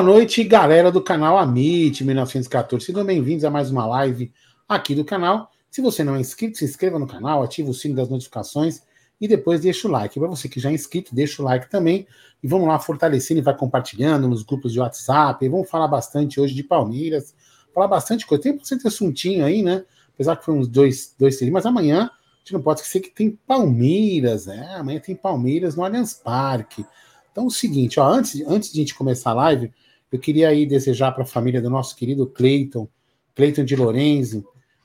Boa noite, galera do canal Amit 1914. Sejam bem-vindos a mais uma live aqui do canal. Se você não é inscrito, se inscreva no canal, ative o sino das notificações e depois deixa o like. Para você que já é inscrito, deixa o like também. E vamos lá fortalecendo e vai compartilhando nos grupos de WhatsApp. E vamos falar bastante hoje de Palmeiras. Falar bastante coisa. Tem bastante assuntinho aí, né? Apesar que foi uns dois, dois, três. Mas amanhã a gente não pode esquecer que tem Palmeiras, né? Amanhã tem Palmeiras no Allianz Parque. Então, é o seguinte, ó, antes, antes de a gente começar a live, eu queria aí desejar para a família do nosso querido Cleiton, Cleiton de Lorenzo.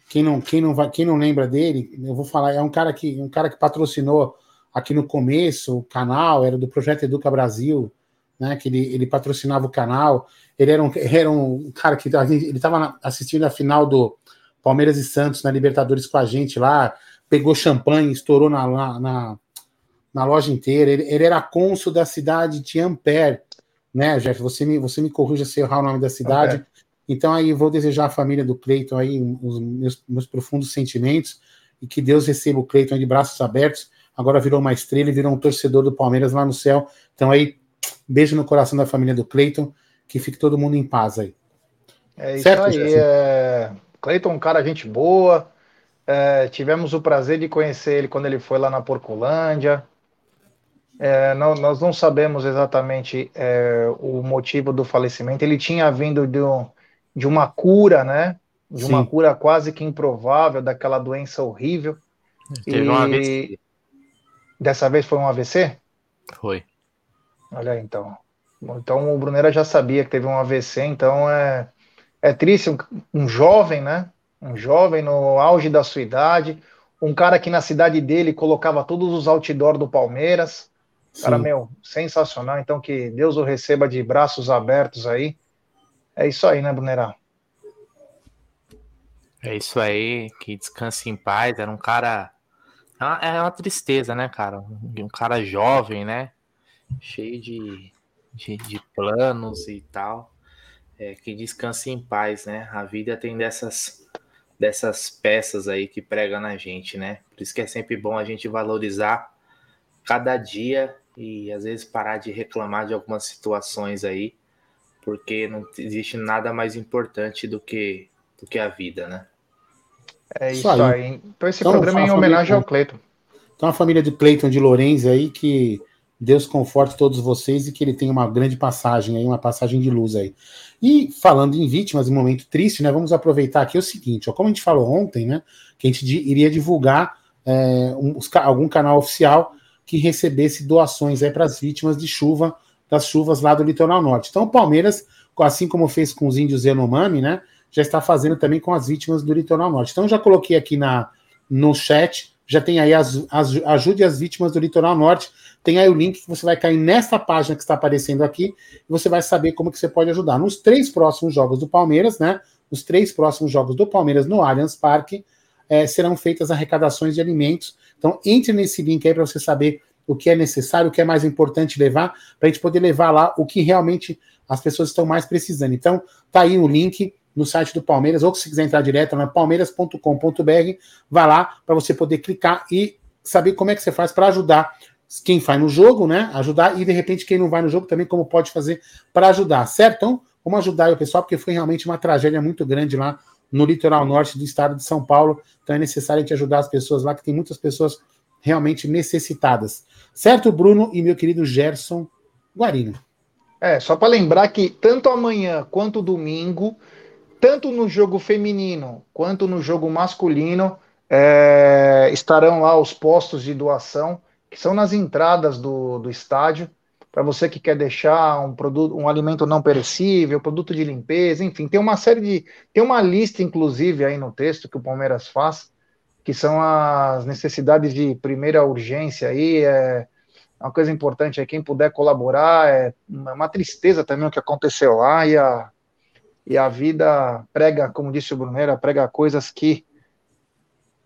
Quem não, quem, não vai, quem não lembra dele, eu vou falar, é um cara que, um cara que patrocinou aqui no começo o canal, era do Projeto Educa Brasil, né? Que ele, ele patrocinava o canal. Ele era um, era um cara que ele estava assistindo a final do Palmeiras e Santos na Libertadores com a gente lá, pegou champanhe, estourou na, na, na loja inteira. Ele, ele era cônsul da cidade de Ampere, né, Jeff? Você me, você me corrija se errar o nome da cidade. Okay. Então aí vou desejar à família do Cleiton aí os meus, meus, profundos sentimentos e que Deus receba o Cleiton de braços abertos. Agora virou uma estrela e virou um torcedor do Palmeiras lá no céu. Então aí, beijo no coração da família do Cleiton, que fique todo mundo em paz aí. É isso certo, aí. É... Cleiton, um cara gente boa. É, tivemos o prazer de conhecer ele quando ele foi lá na Porcolândia. É, não, nós não sabemos exatamente é, o motivo do falecimento. Ele tinha vindo de, um, de uma cura, né? De Sim. uma cura quase que improvável daquela doença horrível. Teve e... um AVC. Dessa vez foi um AVC? Foi. Olha então. Então o Brunera já sabia que teve um AVC, então é, é triste. Um, um jovem, né? Um jovem no auge da sua idade, um cara que na cidade dele colocava todos os outdoors do Palmeiras Cara, Sim. meu, sensacional. Então, que Deus o receba de braços abertos aí. É isso aí, né, Brunerá? É isso aí, que descanse em paz. Era um cara. É uma, é uma tristeza, né, cara? Um cara jovem, né? Cheio de, de, de planos e tal. É, que descanse em paz, né? A vida tem dessas, dessas peças aí que prega na gente, né? Por isso que é sempre bom a gente valorizar cada dia e às vezes parar de reclamar de algumas situações aí, porque não existe nada mais importante do que, do que a vida, né? É isso, isso aí. aí. Então esse então, programa é em homenagem família, ao Cleiton. Então a família de Cleiton de Lourenço aí, que Deus conforte todos vocês e que ele tenha uma grande passagem aí, uma passagem de luz aí. E falando em vítimas, em um momento triste, né? Vamos aproveitar aqui o seguinte, ó, como a gente falou ontem, né? Que a gente iria divulgar é, um, algum canal oficial que recebesse doações para as vítimas de chuva, das chuvas lá do litoral norte. Então, o Palmeiras, assim como fez com os índios Yanomami, né, já está fazendo também com as vítimas do litoral norte. Então, já coloquei aqui na, no chat, já tem aí as, as, ajude as vítimas do litoral norte. Tem aí o link que você vai cair nessa página que está aparecendo aqui e você vai saber como que você pode ajudar. Nos três próximos jogos do Palmeiras, né? Os três próximos jogos do Palmeiras no Allianz Parque, é, serão feitas arrecadações de alimentos então, entre nesse link aí para você saber o que é necessário, o que é mais importante levar, para a gente poder levar lá o que realmente as pessoas estão mais precisando. Então, tá aí o link no site do Palmeiras, ou se quiser entrar direto na palmeiras.com.br, vai lá para você poder clicar e saber como é que você faz para ajudar quem vai no jogo, né? Ajudar e de repente quem não vai no jogo também como pode fazer para ajudar, certo? Então, vamos ajudar o pessoal porque foi realmente uma tragédia muito grande lá no litoral norte do estado de São Paulo. Então é necessário a gente ajudar as pessoas lá, que tem muitas pessoas realmente necessitadas. Certo, Bruno e meu querido Gerson Guarino? É, só para lembrar que tanto amanhã quanto domingo, tanto no jogo feminino quanto no jogo masculino, é, estarão lá os postos de doação, que são nas entradas do, do estádio para você que quer deixar um produto, um alimento não perecível, produto de limpeza, enfim, tem uma série de, tem uma lista inclusive aí no texto que o Palmeiras faz, que são as necessidades de primeira urgência aí, é uma coisa importante é quem puder colaborar, é uma tristeza também o que aconteceu lá e a e a vida prega, como disse o Brunera, prega coisas que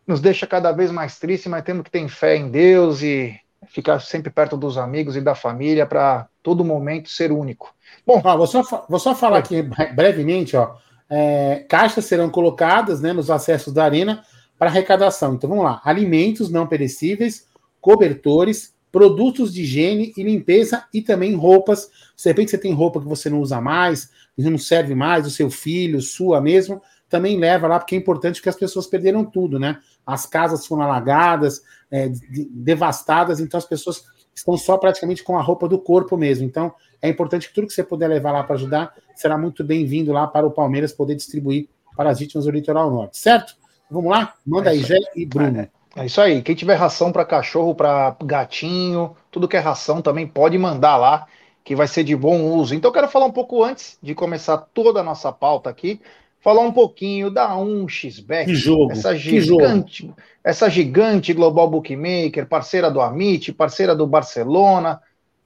nos deixa cada vez mais triste, mas temos que ter fé em Deus e ficar sempre perto dos amigos e da família para todo momento ser único. Bom, ah, vou, só, vou só falar aqui brevemente, ó. É, caixas serão colocadas né, nos acessos da arena para arrecadação. Então vamos lá: alimentos não perecíveis, cobertores, produtos de higiene e limpeza e também roupas. De repente você tem roupa que você não usa mais, não serve mais, o seu filho, sua mesmo, também leva lá, porque é importante que as pessoas perderam tudo, né? As casas foram alagadas, é, devastadas, então as pessoas estão só praticamente com a roupa do corpo mesmo. Então é importante que tudo que você puder levar lá para ajudar será muito bem-vindo lá para o Palmeiras poder distribuir para as vítimas do Litoral Norte, certo? Vamos lá? Manda é aí, Gé e Bruno. É. É isso aí. Quem tiver ração para cachorro, para gatinho, tudo que é ração também pode mandar lá, que vai ser de bom uso. Então, eu quero falar um pouco antes de começar toda a nossa pauta aqui, falar um pouquinho da 1xBet. Que jogo, essa gigante, jogo. essa gigante global bookmaker, parceira do Amit, parceira do Barcelona,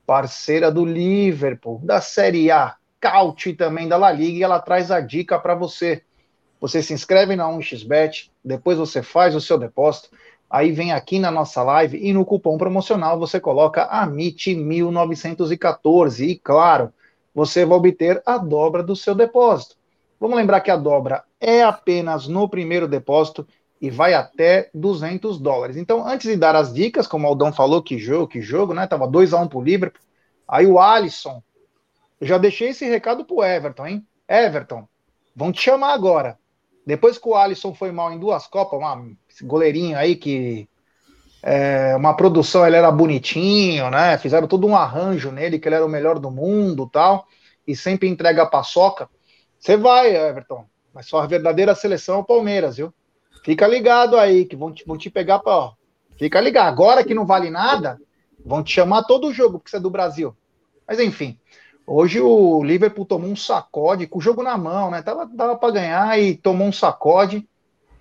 parceira do Liverpool, da Série A, Caute também da La Liga, e ela traz a dica para você. Você se inscreve na 1xBet, depois você faz o seu depósito Aí vem aqui na nossa live e no cupom promocional você coloca AMIT1914 e claro, você vai obter a dobra do seu depósito. Vamos lembrar que a dobra é apenas no primeiro depósito e vai até 200 dólares. Então, antes de dar as dicas, como o Aldão falou, que jogo, que jogo, né? Tava 2 a 1 pro Liverpool. Aí o Alisson, eu já deixei esse recado pro Everton, hein? Everton, vão te chamar agora. Depois que o Alisson foi mal em duas Copas, uma, esse goleirinho aí que é, uma produção, ele era bonitinho, né? Fizeram todo um arranjo nele, que ele era o melhor do mundo tal, e sempre entrega a paçoca. Você vai, Everton, mas só a verdadeira seleção é o Palmeiras, viu? Fica ligado aí, que vão te, vão te pegar para. Ó, fica ligado. Agora que não vale nada, vão te chamar todo o jogo, porque você é do Brasil. Mas enfim, Hoje o Liverpool tomou um sacode com o jogo na mão, né? Tava, dava para ganhar e tomou um sacode,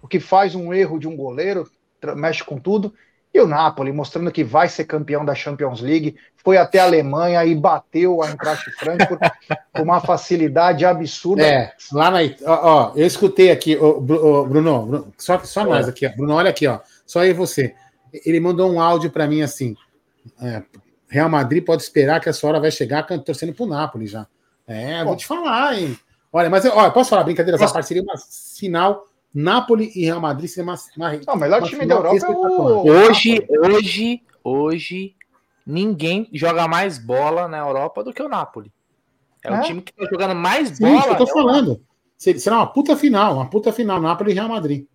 o que faz um erro de um goleiro, mexe com tudo. E o Napoli, mostrando que vai ser campeão da Champions League, foi até a Alemanha e bateu a Eintracht Frankfurt com uma facilidade absurda. É, lá na. Ó, ó eu escutei aqui, ó, Bruno, Bruno, só, só nós aqui, ó. Bruno, olha aqui, ó. Só aí você. Ele mandou um áudio para mim assim. É, Real Madrid pode esperar que essa hora vai chegar torcendo pro Napoli já. É, vou te falar, hein? Olha, mas olha, posso falar brincadeira? Essa parte seria uma final Napoli e Real Madrid seria uma, uma Não, o melhor uma time da Europa é o... Hoje, hoje, hoje, ninguém joga mais bola na Europa do que o Napoli. É, é? o time que tá jogando mais Sim, bola. Isso que eu tô falando. Será uma puta final, uma puta final, Napoli e Real Madrid.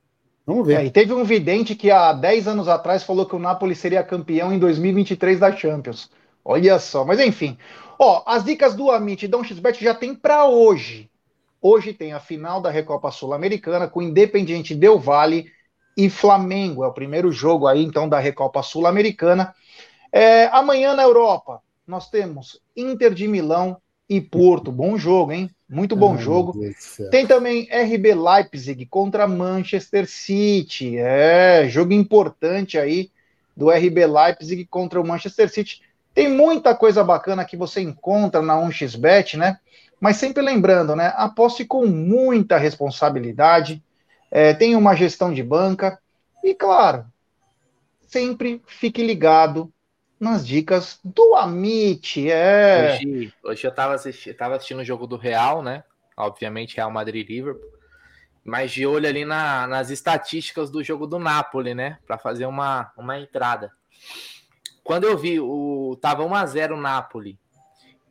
Vamos ver. É, e teve um vidente que há 10 anos atrás falou que o Napoli seria campeão em 2023 da Champions. Olha só, mas enfim. Ó, as dicas do Amit e Dom XBet já tem para hoje. Hoje tem a final da Recopa Sul-Americana com Independiente Del Valle e Flamengo. É o primeiro jogo aí, então, da Recopa Sul-Americana. É, amanhã na Europa, nós temos Inter de Milão e Porto. Bom jogo, hein? Muito bom Ai, jogo. Tem também RB Leipzig contra Manchester City. É, jogo importante aí do RB Leipzig contra o Manchester City. Tem muita coisa bacana que você encontra na 1xBet, né? Mas sempre lembrando, né? Aposte com muita responsabilidade, é, tenha uma gestão de banca e, claro, sempre fique ligado nas dicas do Amit. É. Hoje, hoje eu estava assistindo, tava assistindo o jogo do Real, né? Obviamente, Real Madrid Liverpool. Mas de olho ali na, nas estatísticas do jogo do Napoli, né? Para fazer uma, uma entrada. Quando eu vi o. Tava 1x0 o Napoli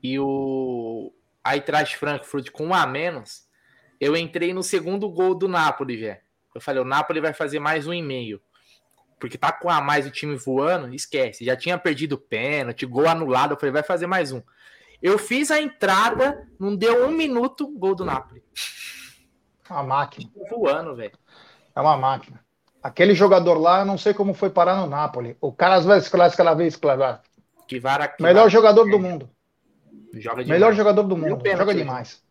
e o Eintracht Frankfurt com um a menos, eu entrei no segundo gol do Napoli, já. Eu falei, o Napoli vai fazer mais um e meio porque tá com a mais o time voando, esquece. Já tinha perdido pênalti, gol anulado. Eu falei, vai fazer mais um. Eu fiz a entrada, não deu um minuto, gol do Napoli. Uma máquina. Voando, velho. É uma máquina. Aquele jogador lá, eu não sei como foi parar no Napoli. O cara às vezes cada vez claro. Que vara, que Melhor vara, jogador é. do mundo. Joga demais. Melhor jogador do mundo. Joga demais.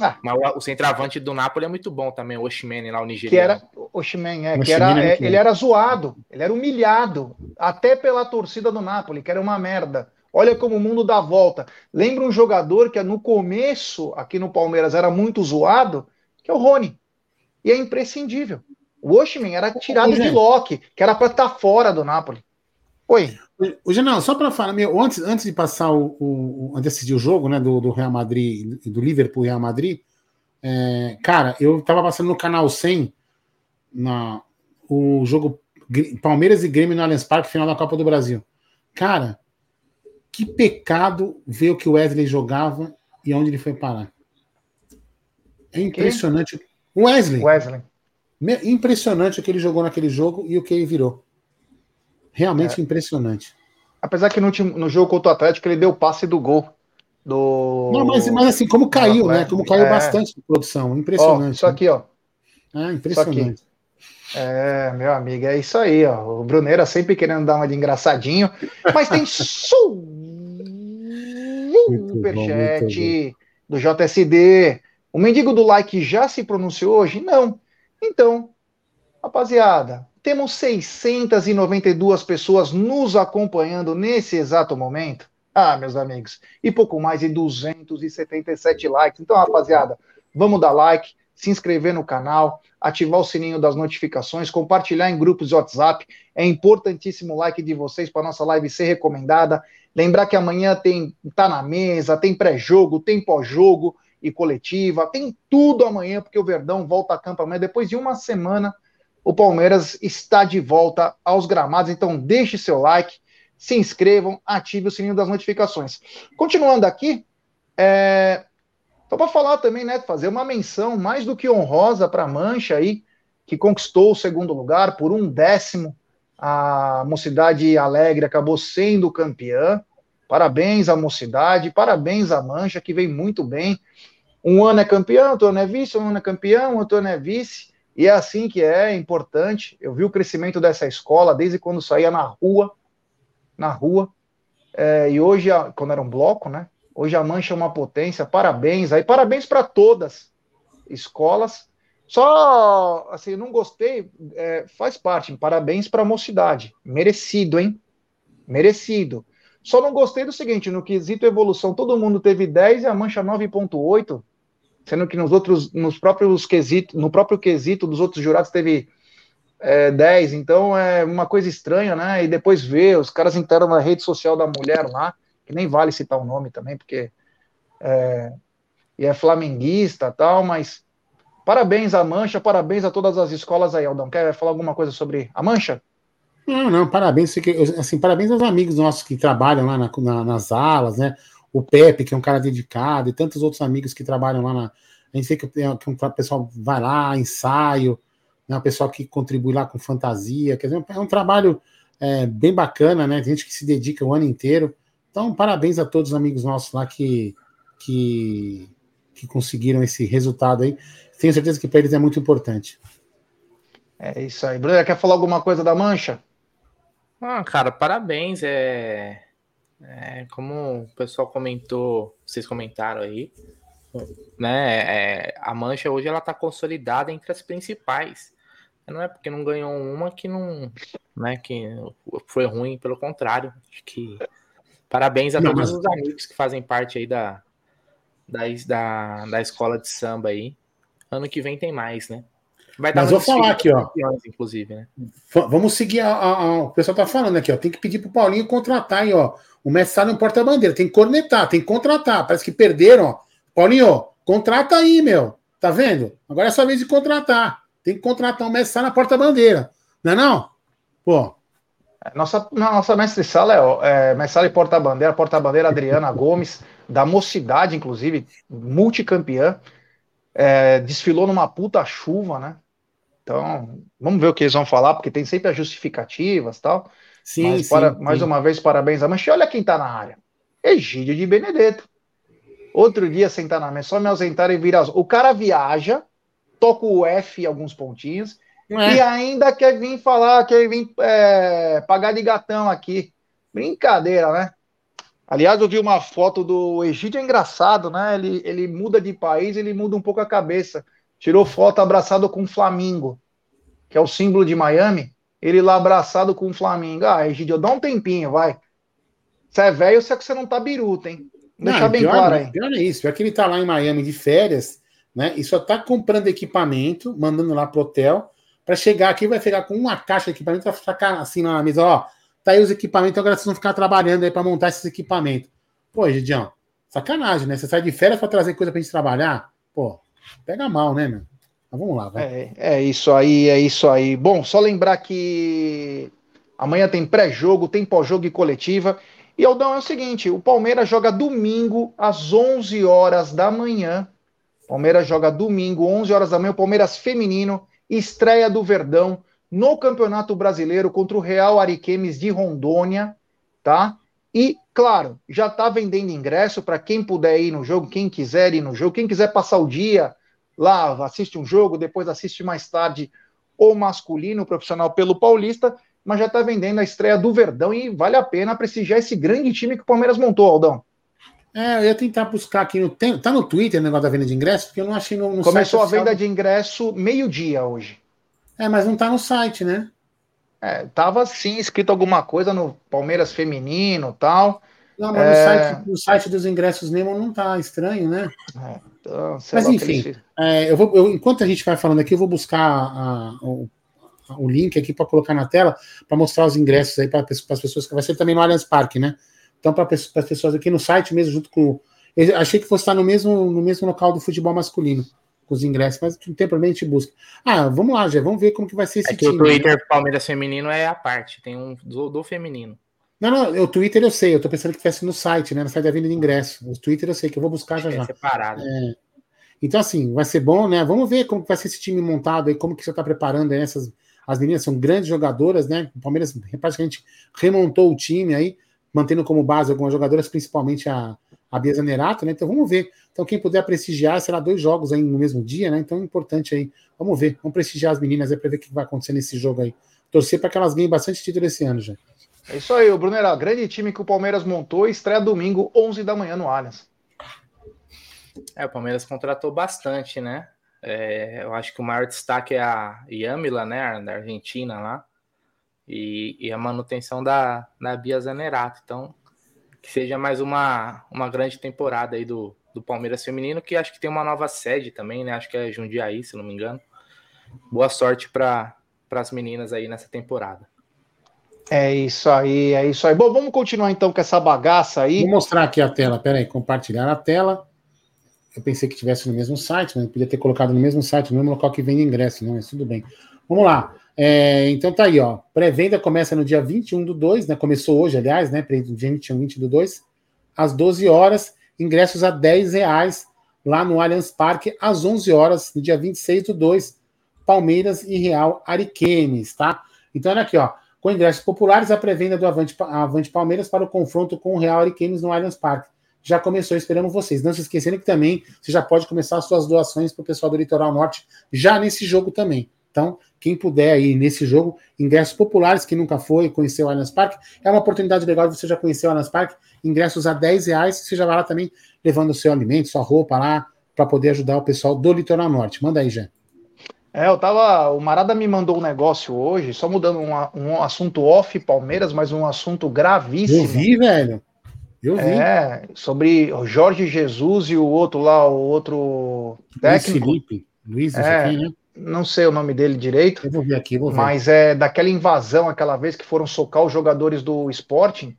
Ah. Mas o, o, centroavante do Napoli é muito bom também, o Oshimene lá, o nigeriano. Que era, Oshimene, é, que era, é, ele era zoado, ele era humilhado, até pela torcida do Napoli, que era uma merda. Olha como o mundo dá volta. Lembra um jogador que no começo, aqui no Palmeiras, era muito zoado, que é o Rony. E é imprescindível. O Oshimene era tirado de Loki, que era para estar tá fora do Napoli. Oi. O Janão, só para falar, meu, antes, antes de passar o, o, antes de decidir o jogo, né, do, do Real Madrid, do Liverpool Real Madrid, é, cara, eu tava passando no canal 100 na o jogo Palmeiras e Grêmio no Allianz Parque, final da Copa do Brasil. Cara, que pecado ver o que o Wesley jogava e onde ele foi parar. É impressionante. O Wesley. Wesley. Impressionante o que ele jogou naquele jogo e o que ele virou. Realmente é. impressionante. Apesar que no, no jogo contra o Atlético ele deu o passe do gol. Do... Não, mas, mas assim, como caiu, né? Como caiu é. bastante de produção. Impressionante. Ó, isso aqui, ó. É, impressionante. É, meu amigo, é isso aí, ó. O Bruneira sempre querendo dar uma de engraçadinho, mas tem superchat do JSD. O mendigo do like já se pronunciou hoje? Não. Então, rapaziada, temos 692 pessoas nos acompanhando nesse exato momento. Ah, meus amigos, e pouco mais de 277 likes. Então, rapaziada, vamos dar like, se inscrever no canal, ativar o sininho das notificações, compartilhar em grupos de WhatsApp. É importantíssimo o like de vocês para nossa live ser recomendada. Lembrar que amanhã tem tá na mesa, tem pré-jogo, tem pós-jogo e coletiva, tem tudo amanhã, porque o Verdão volta a campo amanhã. Depois de uma semana, o Palmeiras está de volta aos gramados. Então, deixe seu like, se inscrevam, ative o sininho das notificações. Continuando aqui, é... Então, para falar também, né, fazer uma menção mais do que honrosa para a Mancha aí, que conquistou o segundo lugar por um décimo. A Mocidade Alegre acabou sendo campeã. Parabéns à Mocidade, parabéns à Mancha, que vem muito bem. Um ano é campeão, outro ano é vice, um ano é campeão, outro ano é vice. E é assim que é, importante. Eu vi o crescimento dessa escola desde quando saía na rua, na rua. É, e hoje, quando era um bloco, né? Hoje a Mancha é uma potência, parabéns aí, parabéns para todas escolas. Só, assim, não gostei, é, faz parte, parabéns para a mocidade, merecido, hein? Merecido. Só não gostei do seguinte, no quesito evolução, todo mundo teve 10 e a Mancha 9.8, sendo que nos outros, nos próprios quesitos, no próprio quesito dos outros jurados teve é, 10, então é uma coisa estranha, né? E depois ver, os caras entraram na rede social da mulher lá, que nem vale citar o nome também, porque é, e é flamenguista tal, mas parabéns à Mancha, parabéns a todas as escolas aí, Aldão. Quer falar alguma coisa sobre a Mancha? Não, não, parabéns, assim, parabéns aos amigos nossos que trabalham lá na, na, nas alas, né? O Pepe, que é um cara dedicado, e tantos outros amigos que trabalham lá na. A gente sei que, que o pessoal vai lá, ensaio, né? o pessoal que contribui lá com fantasia, quer dizer, é um trabalho é, bem bacana, né? Gente que se dedica o ano inteiro. Então, parabéns a todos os amigos nossos lá que, que, que conseguiram esse resultado aí. Tenho certeza que para eles é muito importante. É isso aí. Bruno, quer falar alguma coisa da mancha? Ah, cara, parabéns. É, é como o pessoal comentou, vocês comentaram aí, né? É, a mancha hoje ela está consolidada entre as principais. Não é porque não ganhou uma que não, né? Que foi ruim, pelo contrário. Acho que Parabéns a Não, todos mas... os amigos que fazem parte aí da, da, da, da escola de samba aí. Ano que vem tem mais, né? Vai Mas vou falar aqui, ó. Inclusive, né? Vamos seguir a, a, a, o pessoal tá falando aqui, ó. Tem que pedir pro Paulinho contratar aí, ó. O Messi tá no porta-bandeira, tem que cornetar, tem que contratar. Parece que perderam, ó. Paulinho, contrata aí, meu. Tá vendo? Agora é sua vez de contratar. Tem que contratar o Messi na porta-bandeira. Não é não? Pô, nossa, nossa mestre-sala é, é mestre-sala e porta-bandeira, porta-bandeira Adriana Gomes, da mocidade, inclusive, multicampeã. É, desfilou numa puta chuva, né? Então, vamos ver o que eles vão falar, porque tem sempre as justificativas tal. Sim, Mas, sim, para, sim. Mais uma vez, parabéns a Mancha. Olha quem tá na área. Egídio de Benedetto. Outro dia sentar na mesa, só me ausentar e virar. O cara viaja, toca o F alguns pontinhos, é. E ainda quer vir falar, quer vir é, pagar de gatão aqui. Brincadeira, né? Aliás, eu vi uma foto do Egídio é engraçado, né? Ele, ele muda de país, ele muda um pouco a cabeça. Tirou foto abraçado com o Flamingo, que é o símbolo de Miami. Ele lá abraçado com o Flamingo. Ah, Egídio, dá um tempinho, vai. Você é velho, só que você não tá biruta, hein? Deixa bem pior, claro aí. Pior é isso, pior que ele tá lá em Miami de férias, né? E só tá comprando equipamento, mandando lá pro hotel para chegar aqui, vai chegar com uma caixa de equipamento, vai ficar assim na mesa, ó. Tá aí os equipamentos, agora vocês vão ficar trabalhando aí para montar esses equipamentos. Pô, Gidião, sacanagem, né? Você sai de férias para trazer coisa pra gente trabalhar? Pô, pega mal, né, meu? Mas vamos lá, vai. É, é isso aí, é isso aí. Bom, só lembrar que Amanhã tem pré-jogo, tem pós-jogo e coletiva. E Aldão é o seguinte: o Palmeiras joga domingo às 11 horas da manhã. Palmeiras joga domingo, 11 horas da manhã. O Palmeiras feminino estreia do Verdão no Campeonato Brasileiro contra o Real Ariquemes de Rondônia, tá? E, claro, já está vendendo ingresso para quem puder ir no jogo, quem quiser ir no jogo, quem quiser passar o dia lá, assiste um jogo, depois assiste mais tarde o masculino, profissional pelo Paulista, mas já está vendendo a estreia do Verdão e vale a pena prestigiar esse grande time que o Palmeiras montou, Aldão. É, eu ia tentar buscar aqui no tempo. Tá no Twitter o negócio da venda de ingresso, porque eu não achei no, no Começou a venda de ingresso meio-dia hoje. É, mas não tá no site, né? É, tava sim escrito alguma coisa no Palmeiras Feminino tal. Não, mas é... no, site, no site dos ingressos Nemo não tá estranho, né? É, então, mas enfim, é, eu vou, eu, enquanto a gente vai falando aqui, eu vou buscar a, o, o link aqui para colocar na tela para mostrar os ingressos aí para as pessoas que vai ser também no Allianz Parque, né? Então, para as pessoas aqui no site mesmo, junto com. Eu achei que fosse estar no mesmo, no mesmo local do futebol masculino com os ingressos, mas não tem problema, a gente busca. Ah, vamos lá, já vamos ver como que vai ser esse é que time. O Twitter né? Palmeiras Feminino é a parte, tem um do, do, feminino. Não, não, o Twitter eu sei, eu tô pensando que tivesse no site, né? No site da venda de ingresso. O Twitter eu sei que eu vou buscar já é já. Separado. É. Então, assim, vai ser bom, né? Vamos ver como vai ser esse time montado aí, como que você está preparando essas. As meninas são grandes jogadoras, né? O Palmeiras praticamente remontou o time aí, mantendo como base algumas jogadoras, principalmente a, a Bia Zanerato, né? Então vamos ver. Então, quem puder prestigiar, será dois jogos aí no mesmo dia, né? Então é importante aí. Vamos ver, vamos prestigiar as meninas aí para ver o que vai acontecer nesse jogo aí. Torcer para que elas ganhem bastante título esse ano já. É isso aí, o Brunera, grande time que o Palmeiras montou, estreia domingo, 11 da manhã no Allianz. É, o Palmeiras contratou bastante, né? É, eu acho que o maior destaque é a Yamila, né? Da Argentina lá. E, e a manutenção da, da Bia Zanerato. Então, que seja mais uma, uma grande temporada aí do, do Palmeiras Feminino, que acho que tem uma nova sede também, né? Acho que é Jundiaí, se não me engano. Boa sorte para as meninas aí nessa temporada. É isso aí, é isso aí. Bom, vamos continuar então com essa bagaça aí. Vou mostrar aqui a tela, peraí, compartilhar a tela. Eu pensei que tivesse no mesmo site, mas podia ter colocado no mesmo site, no mesmo local que vende ingresso, não, mas tudo bem. Vamos lá. É, então tá aí, ó. Pré-venda começa no dia 21 do 2, né? Começou hoje, aliás, né? Dia 21, 20 do 2, às 12 horas. Ingressos a 10 reais lá no Allianz Parque, às 11 horas, no dia 26 do 2, Palmeiras e Real Ariquemes, tá? Então olha aqui, ó. Com ingressos populares, a pré-venda do Avante, Avante Palmeiras para o confronto com o Real Ariquemes no Allianz Parque. Já começou, esperamos vocês. Não se esquecerem que também você já pode começar as suas doações para o pessoal do Litoral Norte já nesse jogo também. Então, quem puder aí nesse jogo, ingressos populares, que nunca foi, conhecer o Allianz Parque, é uma oportunidade legal de você já conhecer o Allianz Parque, ingressos a 10 reais, você já vai lá também levando o seu alimento, sua roupa lá, para poder ajudar o pessoal do Litoral Norte. Manda aí, Jé. É, eu tava. O Marada me mandou um negócio hoje, só mudando um, um assunto off Palmeiras, mas um assunto gravíssimo. Eu vi, velho. Eu vi. É, sobre o Jorge Jesus e o outro lá, o outro técnico. Luiz Felipe. Luiz, é, aqui, né? não sei o nome dele direito. Eu vou ver aqui, vou ver. Mas é daquela invasão, aquela vez que foram socar os jogadores do Sporting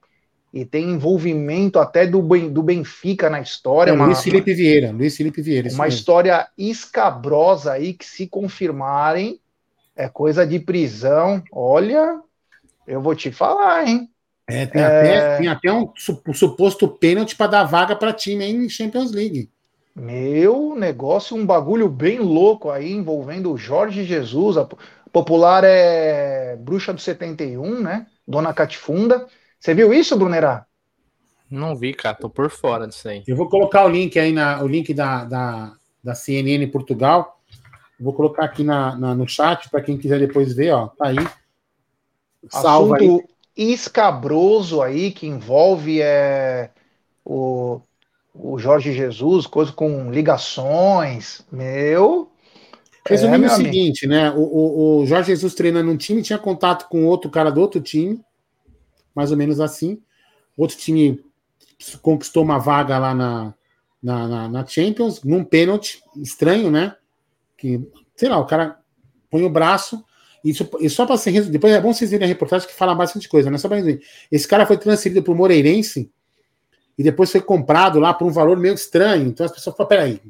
e tem envolvimento até do, do Benfica na história. É, uma, Luiz Felipe Vieira, Luiz Felipe Vieira. Uma mesmo. história escabrosa aí que se confirmarem é coisa de prisão. Olha, eu vou te falar, hein? É, tem, é... Até, tem até um suposto pênalti para dar vaga para time em Champions League. Meu negócio, um bagulho bem louco aí envolvendo o Jorge Jesus. A popular é Bruxa do 71, né? Dona Catifunda. Você viu isso, Brunerá? Não vi, cara, tô por fora disso aí. Eu vou colocar o link aí, na, o link da, da, da CNN Portugal. vou colocar aqui na, na no chat para quem quiser depois ver, ó. Tá aí. Salva Assunto aí. escabroso aí que envolve é, o o Jorge Jesus, coisa com ligações, meu. Resumindo é, o seguinte, amigo. né? O, o, o, Jorge Jesus treinando um time, tinha contato com outro cara do outro time, mais ou menos assim. Outro time conquistou uma vaga lá na, na, na, na Champions, num pênalti, estranho, né? Que, sei lá, o cara põe o braço. Isso, e só para ser depois é bom vocês verem a reportagem que fala bastante coisa, né? Só para. Esse cara foi transferido para o Moreirense e depois foi comprado lá por um valor meio estranho. Então as pessoas falam, peraí,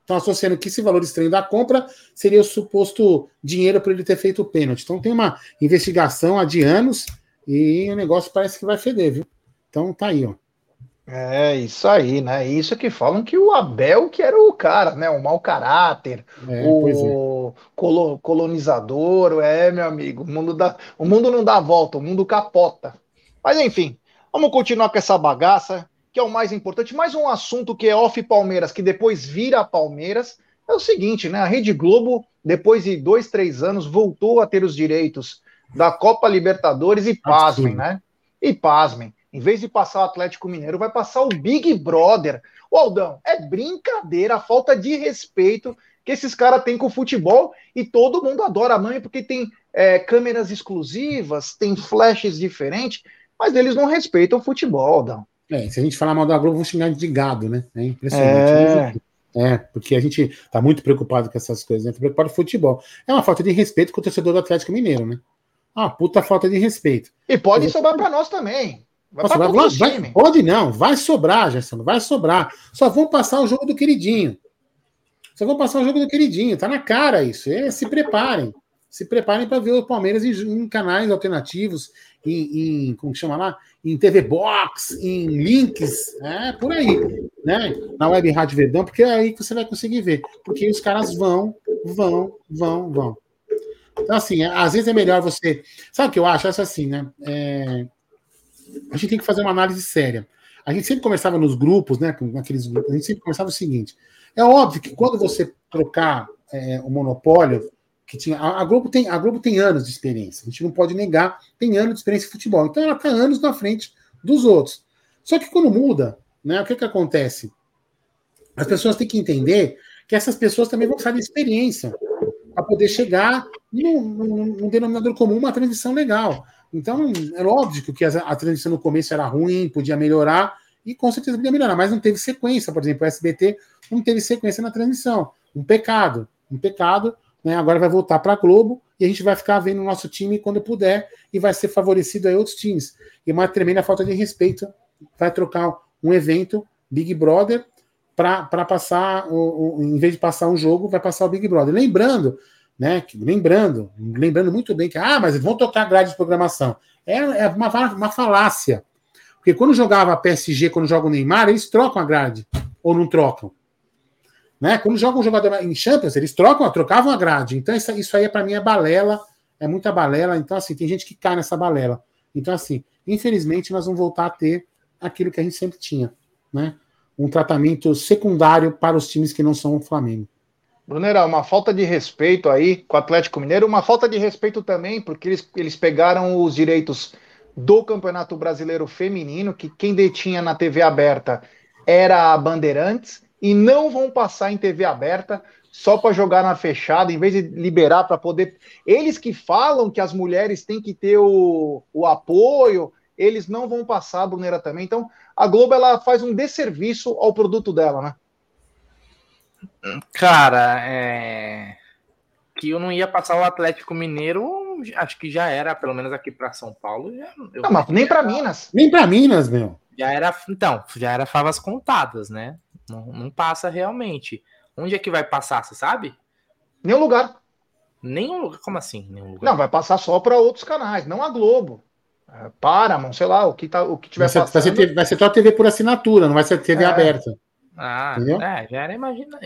estão associando que esse valor estranho da compra seria o suposto dinheiro para ele ter feito o pênalti. Então tem uma investigação há de anos e o negócio parece que vai feder, viu? Então tá aí, ó. É, isso aí, né? Isso que falam que o Abel que era o cara, né? O mau caráter, é, o é. colo colonizador, é, meu amigo, o mundo, dá, o mundo não dá volta, o mundo capota. Mas enfim, vamos continuar com essa bagaça, que é o mais importante. Mais um assunto que é off Palmeiras, que depois vira Palmeiras, é o seguinte, né? A Rede Globo, depois de dois, três anos, voltou a ter os direitos da Copa Libertadores e pasmem, né? E pasmem em vez de passar o Atlético Mineiro, vai passar o Big Brother. O Aldão, é brincadeira, a falta de respeito que esses caras têm com o futebol e todo mundo adora a mãe porque tem é, câmeras exclusivas, tem flashes diferentes, mas eles não respeitam o futebol, Aldão. É, se a gente falar mal da Globo, vão xingar de gado, né? É impressionante. É. é, porque a gente tá muito preocupado com essas coisas, né? Tá preocupado com o futebol. É uma falta de respeito com o torcedor do Atlético Mineiro, né? Ah, puta falta de respeito. E pode sobrar para nós também. Vai Nossa, vai, vai, pode não, vai sobrar, Gerson, vai sobrar. Só vão passar o jogo do queridinho. Só vão passar o jogo do queridinho, tá na cara isso. É, se preparem. Se preparem para ver o Palmeiras em, em canais alternativos, em, em, como chama lá? Em TV Box, em links, é por aí, né? Na Web Rádio Verdão, porque é aí que você vai conseguir ver. Porque os caras vão, vão, vão, vão. Então, assim, às vezes é melhor você. Sabe o que eu acho? Acho assim, né? É a gente tem que fazer uma análise séria. A gente sempre conversava nos grupos, né? Naqueles grupos, a gente sempre conversava o seguinte: é óbvio que quando você trocar é, o monopólio, que tinha. A, a, Globo tem, a Globo tem anos de experiência, a gente não pode negar, tem anos de experiência em futebol. Então ela está anos na frente dos outros. Só que quando muda, né, o que, que acontece? As pessoas têm que entender que essas pessoas também vão precisar de experiência para poder chegar num, num denominador comum, uma transição legal. Então, é óbvio que a, a transição no começo era ruim, podia melhorar, e com certeza podia melhorar, mas não teve sequência. Por exemplo, o SBT não teve sequência na transição. Um pecado. Um pecado. Né? Agora vai voltar para a Globo e a gente vai ficar vendo o nosso time quando puder e vai ser favorecido aí outros times. E uma tremenda falta de respeito. Vai trocar um evento, Big Brother, para passar, o, o, em vez de passar um jogo, vai passar o Big Brother. Lembrando né? Lembrando, lembrando muito bem que, ah, mas vão tocar grade de programação. É, é uma, uma falácia. Porque quando jogava PSG, quando joga o Neymar, eles trocam a grade. Ou não trocam. Né? Quando jogam um jogador em Champions, eles trocam, trocavam a grade. Então, isso, isso aí, para mim, é balela. É muita balela. Então, assim, tem gente que cai nessa balela. Então, assim, infelizmente, nós vamos voltar a ter aquilo que a gente sempre tinha. Né? Um tratamento secundário para os times que não são o Flamengo. Brunera, uma falta de respeito aí com o Atlético Mineiro, uma falta de respeito também, porque eles, eles pegaram os direitos do Campeonato Brasileiro Feminino, que quem detinha na TV aberta era a Bandeirantes, e não vão passar em TV aberta só para jogar na fechada, em vez de liberar para poder. Eles que falam que as mulheres têm que ter o, o apoio, eles não vão passar, Brunera, também. Então, a Globo ela faz um desserviço ao produto dela, né? Cara, é... que eu não ia passar o Atlético Mineiro, acho que já era, pelo menos aqui para São Paulo. Já, não, mas nem para Minas. Nem para Minas, meu. Já era, então, já era favas contadas, né? Não, não passa realmente. Onde é que vai passar, você sabe? Nenhum lugar. Nenhum lugar? Como assim? Nenhum lugar? Não, vai passar só para outros canais, não a Globo. É, Paramount, sei lá, o que, tá, o que tiver vai ser, passando. Vai ser, vai ser só TV por assinatura, não vai ser TV é. aberta. Ah, Entendeu? é, já era imagina,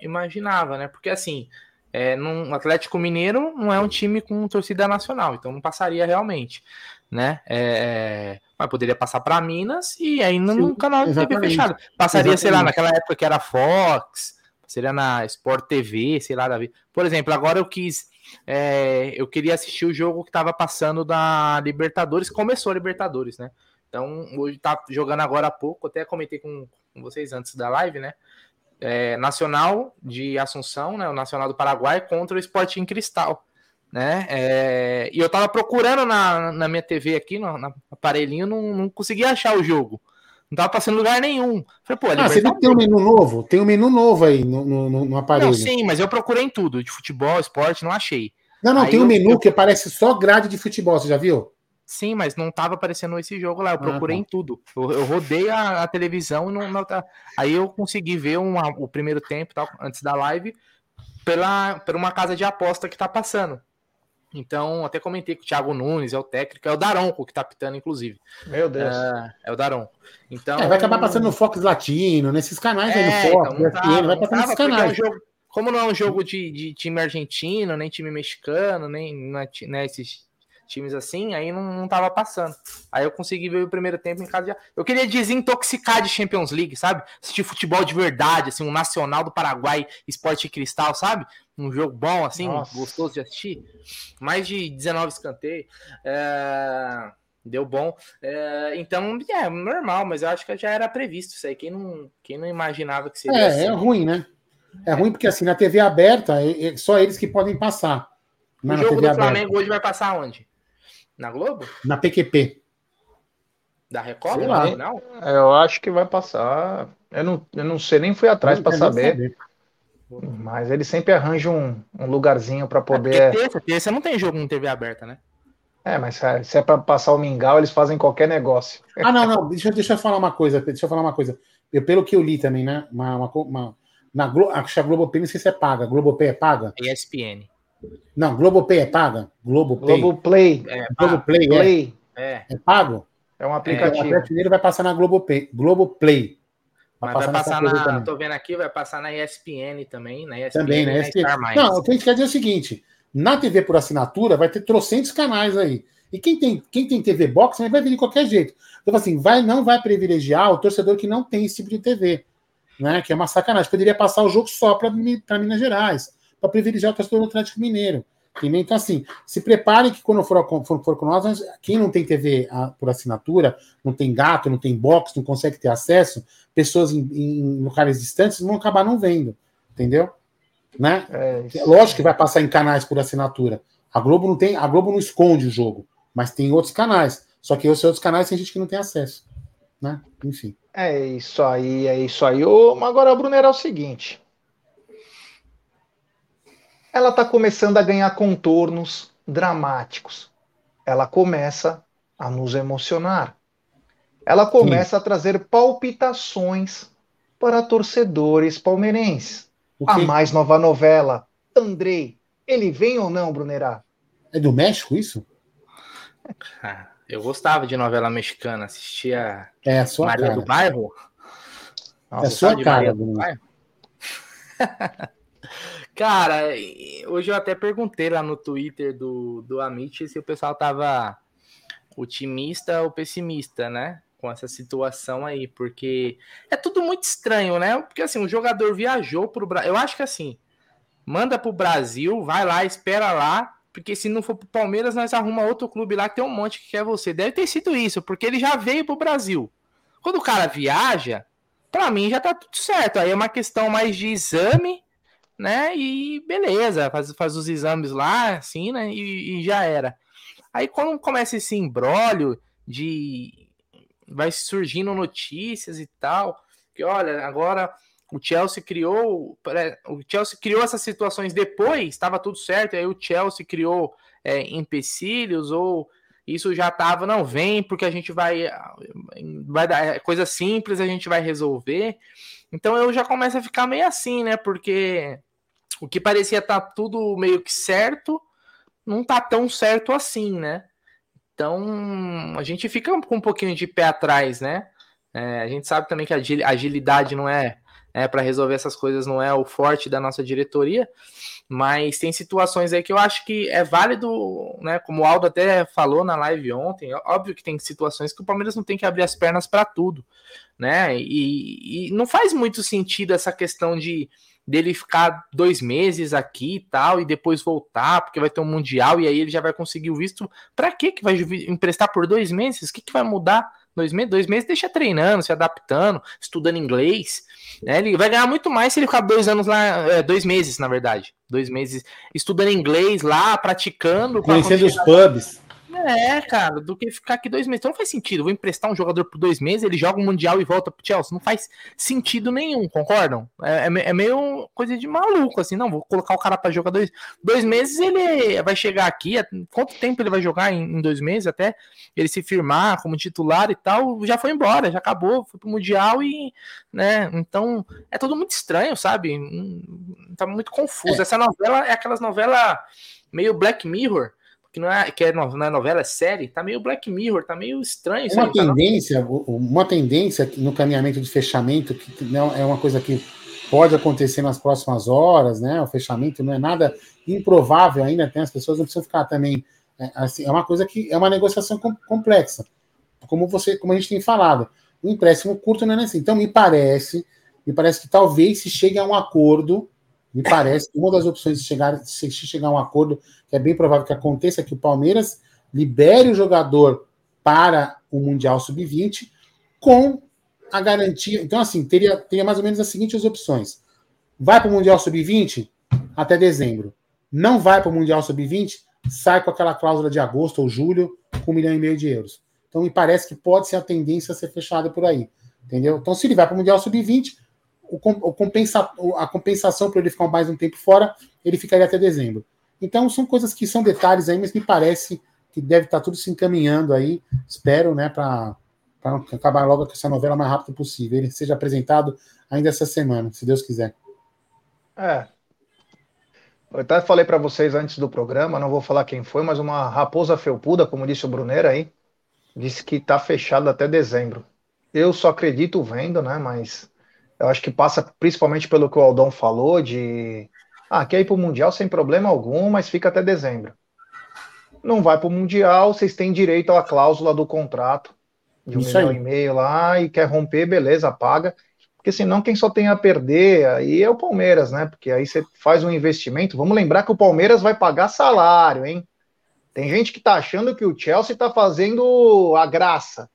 imaginava, né? Porque assim, é, num Atlético Mineiro não é um time com torcida nacional, então não passaria realmente, né? É, é mas poderia passar para Minas e ainda no canal de TV fechado. Passaria, exatamente. sei lá, naquela época que era Fox, seria na Sport TV, sei lá, Davi. Por exemplo, agora eu quis. É, eu queria assistir o jogo que estava passando da Libertadores, começou a Libertadores, né? Então, hoje tá jogando agora há pouco, até comentei com, com vocês antes da live, né? É, Nacional de Assunção, né? O Nacional do Paraguai contra o Sporting Cristal, né? É, e eu tava procurando na, na minha TV aqui, no, no aparelhinho, não, não conseguia achar o jogo. Não tava passando lugar nenhum. Falei, pô, ah, você tem um menu novo? Tem um menu novo aí no, no, no aparelho. Não, sim, mas eu procurei em tudo, de futebol, esporte, não achei. Não, não, aí tem um menu eu... que parece só grade de futebol, você já viu? Sim, mas não tava aparecendo esse jogo lá. Eu ah, procurei ah, tá. em tudo. Eu, eu rodei a, a, televisão e não, não tá... Aí eu consegui ver uma, o primeiro tempo, tal, antes da live, pela, por uma casa de aposta que tá passando. Então, até comentei que o Thiago Nunes é o técnico, é o Daronco que tá pitando, inclusive. Meu Deus. É, é o Daron. Então, é, vai acabar passando no Fox Latino, nesses canais aí é, no Fox, então, vai passar nesses canais. É um jogo, como não é um jogo de, de time argentino, nem time mexicano, nem né, esses times assim, aí não, não tava passando. Aí eu consegui ver o primeiro tempo em casa. De... Eu queria desintoxicar de Champions League, sabe? Assistir futebol de verdade, assim, um nacional do Paraguai, Esporte Cristal, sabe? Um jogo bom, assim, Nossa. gostoso de assistir. Mais de 19 escanteios. É... Deu bom. É... Então, é normal, mas eu acho que já era previsto isso aí. Quem não, quem não imaginava que seria é, assim. É ruim, né? É ruim porque assim, na TV aberta, é, só eles que podem passar. O jogo do Flamengo aberta. hoje vai passar onde? Na Globo? Na PQP. Da Record? Lá. Não? Eu acho que vai passar. Eu não, eu não sei, nem fui atrás para saber. saber. Mas eles sempre arranjam um, um lugarzinho para é, poder. É terça, não tem jogo em TV aberta, né? É, mas se é para passar o mingau, eles fazem qualquer negócio. Ah, não, não. Deixa, deixa eu falar uma coisa. Deixa eu falar uma coisa. Eu, pelo que eu li também, né? Uma, uma, uma na Glo acho que a Globopay não sei se é paga. Globopay é paga? ESPN. Não, Globopay é paga? Globopay. Globoplay. É, Globoplay, Play. É. é pago? É um aplicativo. É, o Atlético vai passar na Globopay. Globoplay. Vai Mas passar vai passar na. Tô vendo aqui, vai passar na ESPN também. Na ESPN, também, na ESPN. Não, o que a gente quer dizer é o seguinte: na TV por assinatura vai ter trocentos canais aí. E quem tem, quem tem TV Box vai ver de qualquer jeito. Então, assim, vai, não vai privilegiar o torcedor que não tem esse tipo de TV né? Que é uma sacanagem. Poderia passar o jogo só para Minas Gerais, para privilegiar o torcedor do Atlético Mineiro. Entendeu? Então, assim, se prepare que quando for, for, for com nós, quem não tem TV por assinatura, não tem gato, não tem box, não consegue ter acesso, pessoas em, em locais distantes vão acabar não vendo. Entendeu? Né? É, Lógico que vai passar em canais por assinatura. A Globo não tem, a Globo não esconde o jogo, mas tem outros canais. Só que os outros canais tem gente que não tem acesso. Né? Enfim. É isso aí, é isso aí. Ô, agora, Bruno, era o seguinte. Ela está começando a ganhar contornos dramáticos. Ela começa a nos emocionar. Ela começa Sim. a trazer palpitações para torcedores palmeirenses. A mais nova novela, Andrei, ele vem ou não, Brunerá? É do México isso? Ah, eu gostava de novela mexicana, assistia é a sua Maria cara. do Bairro. Nossa, é a sua cara, do Bairro. Cara, hoje eu até perguntei lá no Twitter do, do Amit se o pessoal tava otimista ou pessimista, né? Com essa situação aí, porque é tudo muito estranho, né? Porque assim, o jogador viajou pro Brasil. Eu acho que assim, manda pro Brasil, vai lá, espera lá, porque se não for pro Palmeiras, nós arruma outro clube lá que tem um monte que quer você. Deve ter sido isso, porque ele já veio pro Brasil. Quando o cara viaja, para mim já tá tudo certo. Aí é uma questão mais de exame, né? E beleza, faz, faz os exames lá, assim, né? E, e já era. Aí quando começa esse embrólio de. Vai surgindo notícias e tal, que olha, agora o Chelsea criou, o Chelsea criou essas situações depois, estava tudo certo, aí o Chelsea criou é, empecilhos ou isso já estava, não, vem porque a gente vai, vai dar é coisa simples, a gente vai resolver. Então eu já começo a ficar meio assim, né? Porque o que parecia estar tá tudo meio que certo, não tá tão certo assim, né? Então a gente fica com um pouquinho de pé atrás, né? É, a gente sabe também que a agilidade não é é, para resolver essas coisas não é o forte da nossa diretoria, mas tem situações aí que eu acho que é válido, né? Como o Aldo até falou na live ontem, óbvio que tem situações que o Palmeiras não tem que abrir as pernas para tudo, né? E, e, não faz muito sentido essa questão de dele ficar dois meses aqui e tal e depois voltar porque vai ter um mundial e aí ele já vai conseguir o visto. Para que que vai emprestar por dois meses? O que que vai mudar? Dois meses, dois meses deixa treinando, se adaptando, estudando inglês. Né? Ele vai ganhar muito mais se ele ficar dois anos lá, é, dois meses, na verdade. Dois meses estudando inglês lá, praticando. Conhecendo os pubs. É, cara, do que ficar aqui dois meses. Então não faz sentido. vou emprestar um jogador por dois meses, ele joga o um Mundial e volta pro Chelsea. Não faz sentido nenhum, concordam? É, é, é, meio coisa de maluco, assim. Não, vou colocar o cara para jogar dois, dois meses, ele vai chegar aqui. Quanto tempo ele vai jogar em, em, dois meses até ele se firmar como titular e tal? Já foi embora, já acabou, foi pro Mundial e, né? Então é tudo muito estranho, sabe? Hum, tá muito confuso. É. Essa novela é aquelas novelas meio Black Mirror que não é, que é, não é novela, é série, tá meio Black Mirror, tá meio estranho Uma aí, tendência, tá uma tendência no caminhamento de fechamento, que não é uma coisa que pode acontecer nas próximas horas, né? O fechamento não é nada improvável ainda, tem as pessoas não precisam ficar também. É, assim, é uma coisa que é uma negociação com, complexa, como você, como a gente tem falado. O empréstimo curto não é assim. Então, me parece, me parece que talvez se chegue a um acordo, me parece que uma das opções de chegar, se chegar a um acordo, que é bem provável que aconteça, é que o Palmeiras libere o jogador para o Mundial Sub-20 com a garantia. Então, assim, teria, teria mais ou menos as seguintes opções: vai para o Mundial Sub-20 até dezembro. Não vai para o Mundial Sub-20, sai com aquela cláusula de agosto ou julho com um milhão e meio de euros. Então, me parece que pode ser a tendência a ser fechada por aí. Entendeu? Então, se ele vai para o Mundial Sub-20, o compensa, a compensação para ele ficar mais um tempo fora, ele ficaria até dezembro. Então, são coisas que são detalhes aí, mas me parece que deve estar tá tudo se encaminhando aí. Espero, né, para acabar logo com essa novela o mais rápido possível. Ele seja apresentado ainda essa semana, se Deus quiser. É. Eu até falei para vocês antes do programa, não vou falar quem foi, mas uma raposa felpuda, como disse o Brunner aí, disse que está fechado até dezembro. Eu só acredito vendo, né? Mas eu acho que passa principalmente pelo que o Aldão falou de ah, quer ir para o Mundial sem problema algum, mas fica até dezembro. Não vai para o Mundial, vocês têm direito à cláusula do contrato de um Isso milhão aí. e meio lá e quer romper, beleza, paga. Porque senão quem só tem a perder aí é o Palmeiras, né? Porque aí você faz um investimento. Vamos lembrar que o Palmeiras vai pagar salário, hein? Tem gente que tá achando que o Chelsea tá fazendo a graça.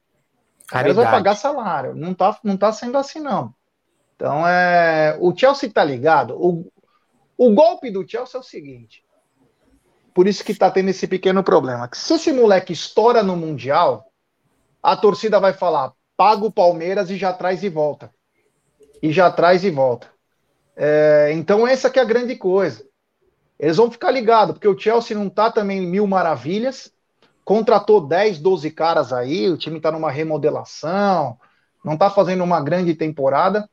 O Palmeiras vai pagar salário. Não tá, não tá sendo assim, não. Então é. O Chelsea tá ligado. O, o golpe do Chelsea é o seguinte. Por isso que tá tendo esse pequeno problema. Que se esse moleque estoura no Mundial, a torcida vai falar: paga o Palmeiras e já traz e volta. E já traz e volta. É, então, essa que é a grande coisa. Eles vão ficar ligados, porque o Chelsea não tá também mil maravilhas. Contratou 10, 12 caras aí, o time tá numa remodelação, não tá fazendo uma grande temporada.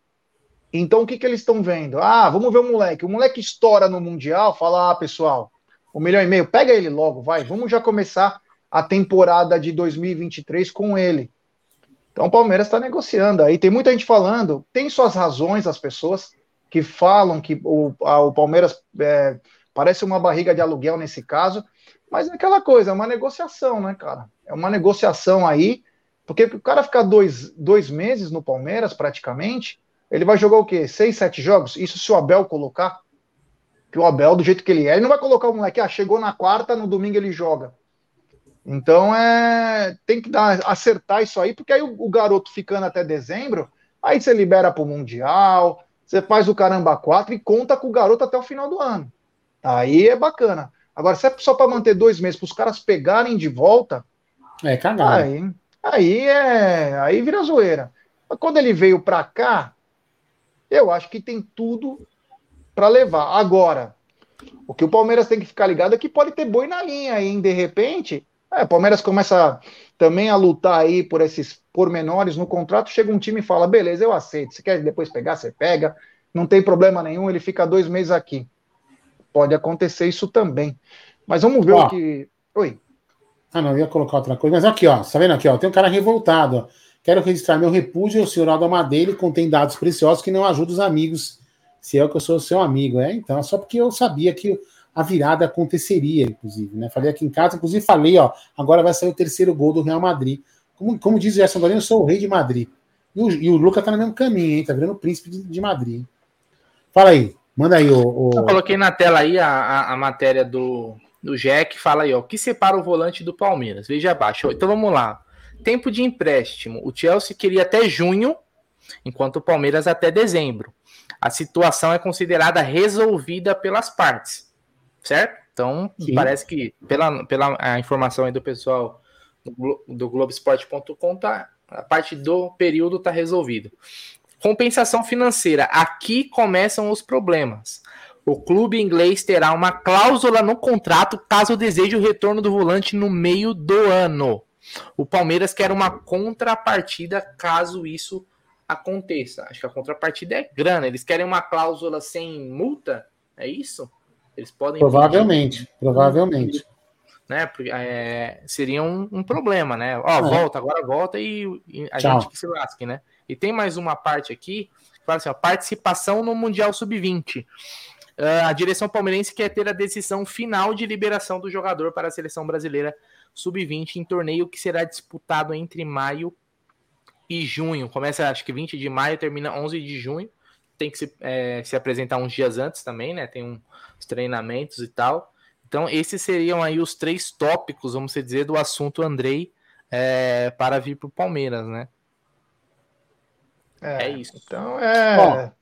Então, o que, que eles estão vendo? Ah, vamos ver o moleque. O moleque estoura no Mundial, fala, ah, pessoal, um milhão e meio, pega ele logo, vai, vamos já começar a temporada de 2023 com ele. Então o Palmeiras está negociando. Aí tem muita gente falando, tem suas razões as pessoas que falam que o, a, o Palmeiras é, parece uma barriga de aluguel nesse caso, mas é aquela coisa, é uma negociação, né, cara? É uma negociação aí, porque o cara ficar dois, dois meses no Palmeiras, praticamente, ele vai jogar o quê? Seis, sete jogos? Isso se o Abel colocar? Que o Abel, do jeito que ele é, ele não vai colocar o moleque, ah, chegou na quarta, no domingo ele joga. Então é tem que dar, acertar isso aí, porque aí o, o garoto ficando até dezembro, aí você libera para o Mundial, você faz o caramba 4 e conta com o garoto até o final do ano. Aí é bacana. Agora, se é só para manter dois meses, para os caras pegarem de volta. É cagado. Aí, aí é. Aí vira zoeira. Mas quando ele veio para cá, eu acho que tem tudo para levar. Agora, o que o Palmeiras tem que ficar ligado é que pode ter boi na linha aí, de repente, é, o Palmeiras começa também a lutar aí por esses pormenores no contrato. Chega um time e fala: beleza, eu aceito. Se quer depois pegar, você pega. Não tem problema nenhum, ele fica dois meses aqui. Pode acontecer isso também. Mas vamos ver ó, o que. Oi. Ah, não, eu ia colocar outra coisa. Mas aqui, ó, tá vendo aqui, ó? Tem um cara revoltado, ó. Quero registrar meu repúdio ao senhor Aldo Madeira contém dados preciosos que não ajudam os amigos. Se é que eu sou seu amigo, é? Então, só porque eu sabia que a virada aconteceria, inclusive. Né? Falei aqui em casa, inclusive falei, ó, agora vai sair o terceiro gol do Real Madrid. Como, como diz o Gerson Galeno, eu sou o rei de Madrid. E o, e o Luca tá no mesmo caminho, hein? Tá virando o príncipe de, de Madrid. Fala aí, manda aí. O, o... Eu coloquei na tela aí a, a, a matéria do, do Jack, fala aí, ó, o que separa o volante do Palmeiras? Veja abaixo. Então vamos lá. Tempo de empréstimo. O Chelsea queria até junho, enquanto o Palmeiras até dezembro. A situação é considerada resolvida pelas partes certo? Então, Sim. parece que, pela, pela a informação aí do pessoal do, do Globoesporte.com, tá, a parte do período está resolvida. Compensação financeira. Aqui começam os problemas. O clube inglês terá uma cláusula no contrato caso deseje o retorno do volante no meio do ano. O Palmeiras quer uma contrapartida caso isso aconteça. Acho que a contrapartida é grana. Eles querem uma cláusula sem multa? É isso? Eles podem. Provavelmente, pedir... provavelmente. né? É, seria um, um, problema, né? Ó, é. volta, agora volta e, e a Tchau. gente que se lasque, né? E tem mais uma parte aqui, fala assim, ó, participação no Mundial Sub-20. Uh, a direção palmeirense quer ter a decisão final de liberação do jogador para a seleção brasileira Sub-20 em torneio que será disputado entre maio e junho. Começa, acho que 20 de maio, termina 11 de junho. Tem que se, é, se apresentar uns dias antes também, né? Tem uns treinamentos e tal. Então, esses seriam aí os três tópicos, vamos dizer, do assunto Andrei é, para vir para o Palmeiras, né? É, é, isso. Então, é.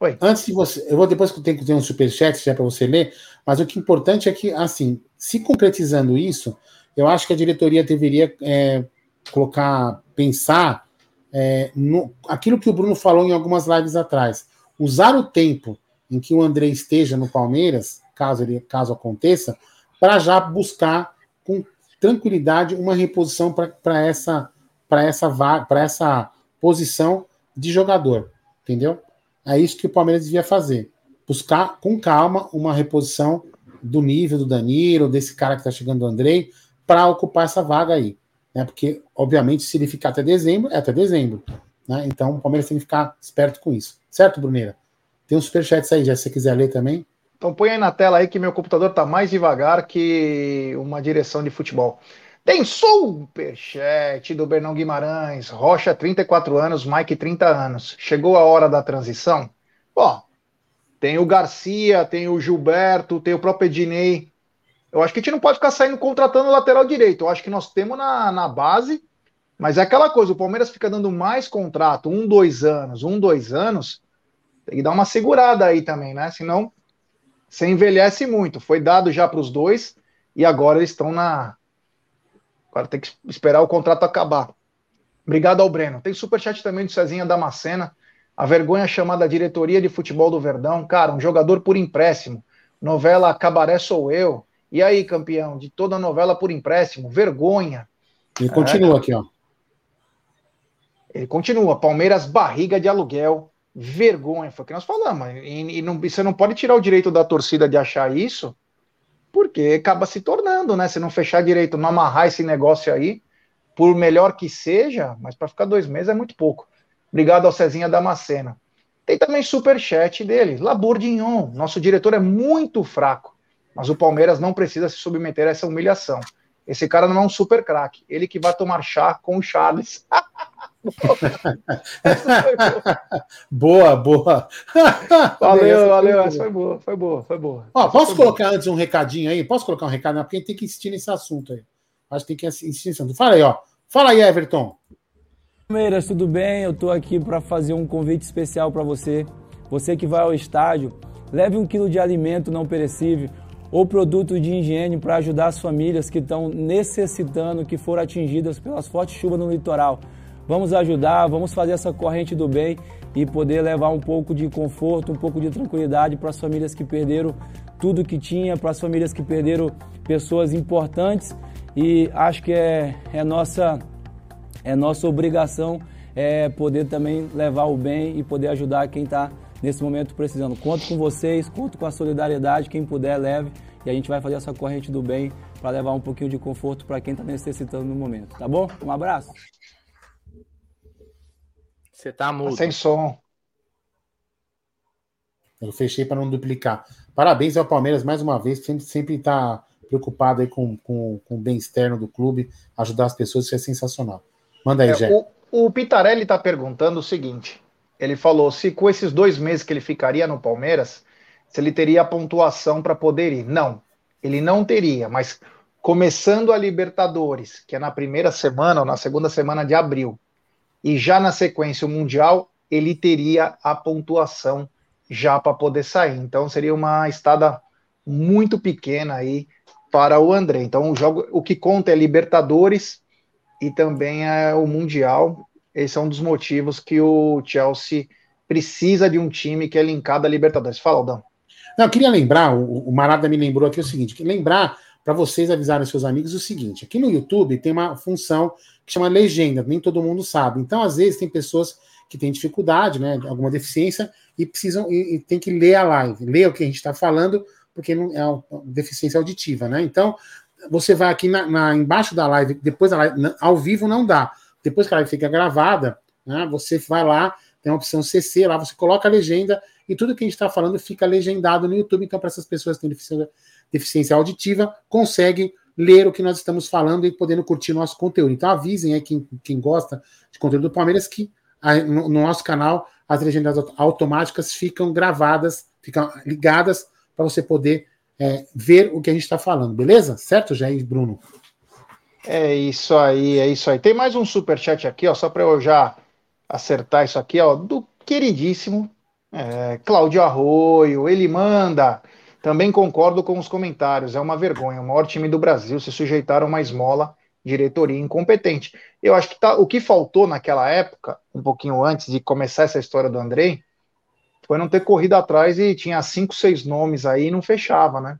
Oi. Antes de você, eu vou depois que eu tenho que ter um superchat já para você ler, mas o que é importante é que, assim, se concretizando isso, eu acho que a diretoria deveria é, colocar, pensar é, no, aquilo que o Bruno falou em algumas lives atrás. Usar o tempo em que o André esteja no Palmeiras, caso, ele, caso aconteça, para já buscar com tranquilidade uma reposição para essa, essa, essa posição de jogador. Entendeu? É isso que o Palmeiras devia fazer. Buscar com calma uma reposição do nível do Danilo, desse cara que está chegando, do Andrei, para ocupar essa vaga aí. Né? Porque, obviamente, se ele ficar até dezembro, é até dezembro. Né? Então, o Palmeiras tem que ficar esperto com isso. Certo, Bruneira? Tem uns superchats aí, já se você quiser ler também. Então põe aí na tela aí que meu computador está mais devagar que uma direção de futebol. Tem superchat do Bernão Guimarães, Rocha, 34 anos, Mike, 30 anos. Chegou a hora da transição? Ó, tem o Garcia, tem o Gilberto, tem o próprio Ednei. Eu acho que a gente não pode ficar saindo contratando lateral direito. Eu acho que nós temos na, na base, mas é aquela coisa: o Palmeiras fica dando mais contrato, um, dois anos, um, dois anos. Tem que dar uma segurada aí também, né? Senão você envelhece muito. Foi dado já para os dois e agora eles estão na, Agora tem que esperar o contrato acabar. Obrigado ao Breno. Tem superchat também do Cezinha Damascena. A vergonha chamada diretoria de futebol do Verdão. Cara, um jogador por empréstimo. Novela Cabaré Sou Eu. E aí, campeão, de toda a novela por empréstimo. Vergonha. E continua é. aqui, ó. Ele continua. Palmeiras, barriga de aluguel. Vergonha. Foi o que nós falamos. E, e não, você não pode tirar o direito da torcida de achar isso porque acaba se tornando, né? Se não fechar direito, não amarrar esse negócio aí, por melhor que seja, mas para ficar dois meses é muito pouco. Obrigado ao Cezinha Damascena. Tem também super chat dele, Labourdinho. Nosso diretor é muito fraco, mas o Palmeiras não precisa se submeter a essa humilhação. Esse cara não é um super craque, ele que vai tomar chá com o Charles. boa, boa. Valeu, valeu. Essa foi boa, foi boa, foi boa. Ó, posso colocar boa. antes um recadinho aí? Posso colocar um recado? Porque a gente tem que insistir nesse assunto aí. Acho que tem que insistir nesse assunto. Fala aí, ó. Fala aí, Everton. Palmeiras, tudo bem? Eu tô aqui para fazer um convite especial para você. Você que vai ao estádio, leve um quilo de alimento não perecível ou produto de higiene para ajudar as famílias que estão necessitando, que foram atingidas pelas fortes chuvas no litoral. Vamos ajudar, vamos fazer essa corrente do bem e poder levar um pouco de conforto, um pouco de tranquilidade para as famílias que perderam tudo que tinha, para as famílias que perderam pessoas importantes e acho que é, é nossa é nossa obrigação é poder também levar o bem e poder ajudar quem está nesse momento precisando. Conto com vocês, conto com a solidariedade, quem puder leve e a gente vai fazer essa corrente do bem para levar um pouquinho de conforto para quem está necessitando no momento, tá bom? Um abraço. Você tá mudo. Tá sem som. Eu fechei para não duplicar. Parabéns ao Palmeiras mais uma vez, sempre sempre está preocupado aí com, com, com o bem externo do clube, ajudar as pessoas, isso é sensacional. Manda aí, é, Jé. O, o Pitarelli está perguntando o seguinte: ele falou se com esses dois meses que ele ficaria no Palmeiras, se ele teria a pontuação para poder ir. Não, ele não teria, mas começando a Libertadores, que é na primeira semana ou na segunda semana de abril, e já na sequência o Mundial, ele teria a pontuação já para poder sair. Então seria uma estada muito pequena aí para o André. Então o jogo, o que conta é Libertadores e também é o Mundial. Esse é um dos motivos que o Chelsea precisa de um time que é linkado à Libertadores. Fala, Aldão. Não, eu queria lembrar, o, Marada me lembrou aqui o seguinte: lembrar para vocês avisarem seus amigos o seguinte: aqui no YouTube tem uma função que chama legenda, nem todo mundo sabe. Então, às vezes, tem pessoas que têm dificuldade, né, alguma deficiência, e precisam e, e tem que ler a live, ler o que a gente está falando, porque não é uma deficiência auditiva, né? Então, você vai aqui na, na, embaixo da live, depois da live, ao vivo não dá. Depois que a live fica gravada, né, você vai lá, tem a opção CC lá, você coloca a legenda e tudo que a gente está falando fica legendado no YouTube. Então, para essas pessoas que têm deficiência, deficiência auditiva, consegue ler o que nós estamos falando e podendo curtir nosso conteúdo. Então, avisem aí quem, quem gosta de conteúdo do Palmeiras que no, no nosso canal as legendas automáticas ficam gravadas, ficam ligadas para você poder é, ver o que a gente está falando, beleza? Certo, Jair Bruno? É isso aí, é isso aí. Tem mais um super chat aqui, ó, só para eu já acertar isso aqui, ó, do queridíssimo é, Cláudio Arroio. Ele manda. Também concordo com os comentários. É uma vergonha. O maior time do Brasil se sujeitaram a uma esmola, diretoria incompetente. Eu acho que tá, o que faltou naquela época, um pouquinho antes de começar essa história do Andrei, foi não ter corrido atrás e tinha cinco, seis nomes aí e não fechava, né?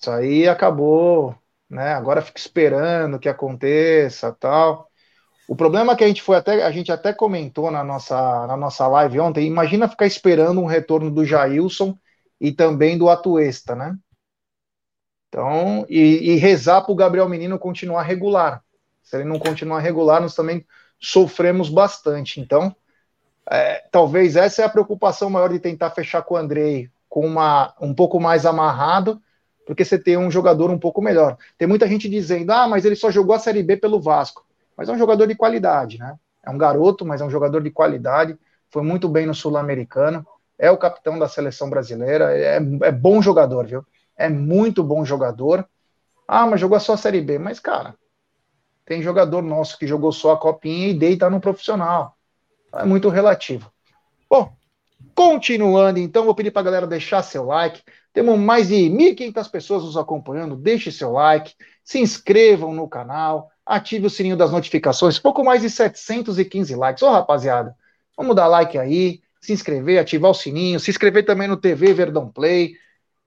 Isso aí acabou, né? Agora fica esperando que aconteça, tal. O problema é que a gente foi até a gente até comentou na nossa na nossa live ontem. Imagina ficar esperando um retorno do Jailson e também do Atuesta, né? Então, e, e rezar para o Gabriel Menino continuar regular. Se ele não continuar regular, nós também sofremos bastante. Então, é, talvez essa é a preocupação maior de tentar fechar com o Andrei com uma, um pouco mais amarrado, porque você tem um jogador um pouco melhor. Tem muita gente dizendo, ah, mas ele só jogou a Série B pelo Vasco. Mas é um jogador de qualidade, né? É um garoto, mas é um jogador de qualidade. Foi muito bem no Sul-Americano. É o capitão da seleção brasileira. É, é bom jogador, viu? É muito bom jogador. Ah, mas jogou só a Série B. Mas, cara, tem jogador nosso que jogou só a copinha e deita no profissional é muito relativo. Bom, continuando então, vou pedir para a galera deixar seu like. Temos mais de 1.500 pessoas nos acompanhando. Deixe seu like, se inscrevam no canal, ative o sininho das notificações. Pouco mais de 715 likes. Ô, rapaziada, vamos dar like aí, se inscrever, ativar o sininho, se inscrever também no TV Verdão Play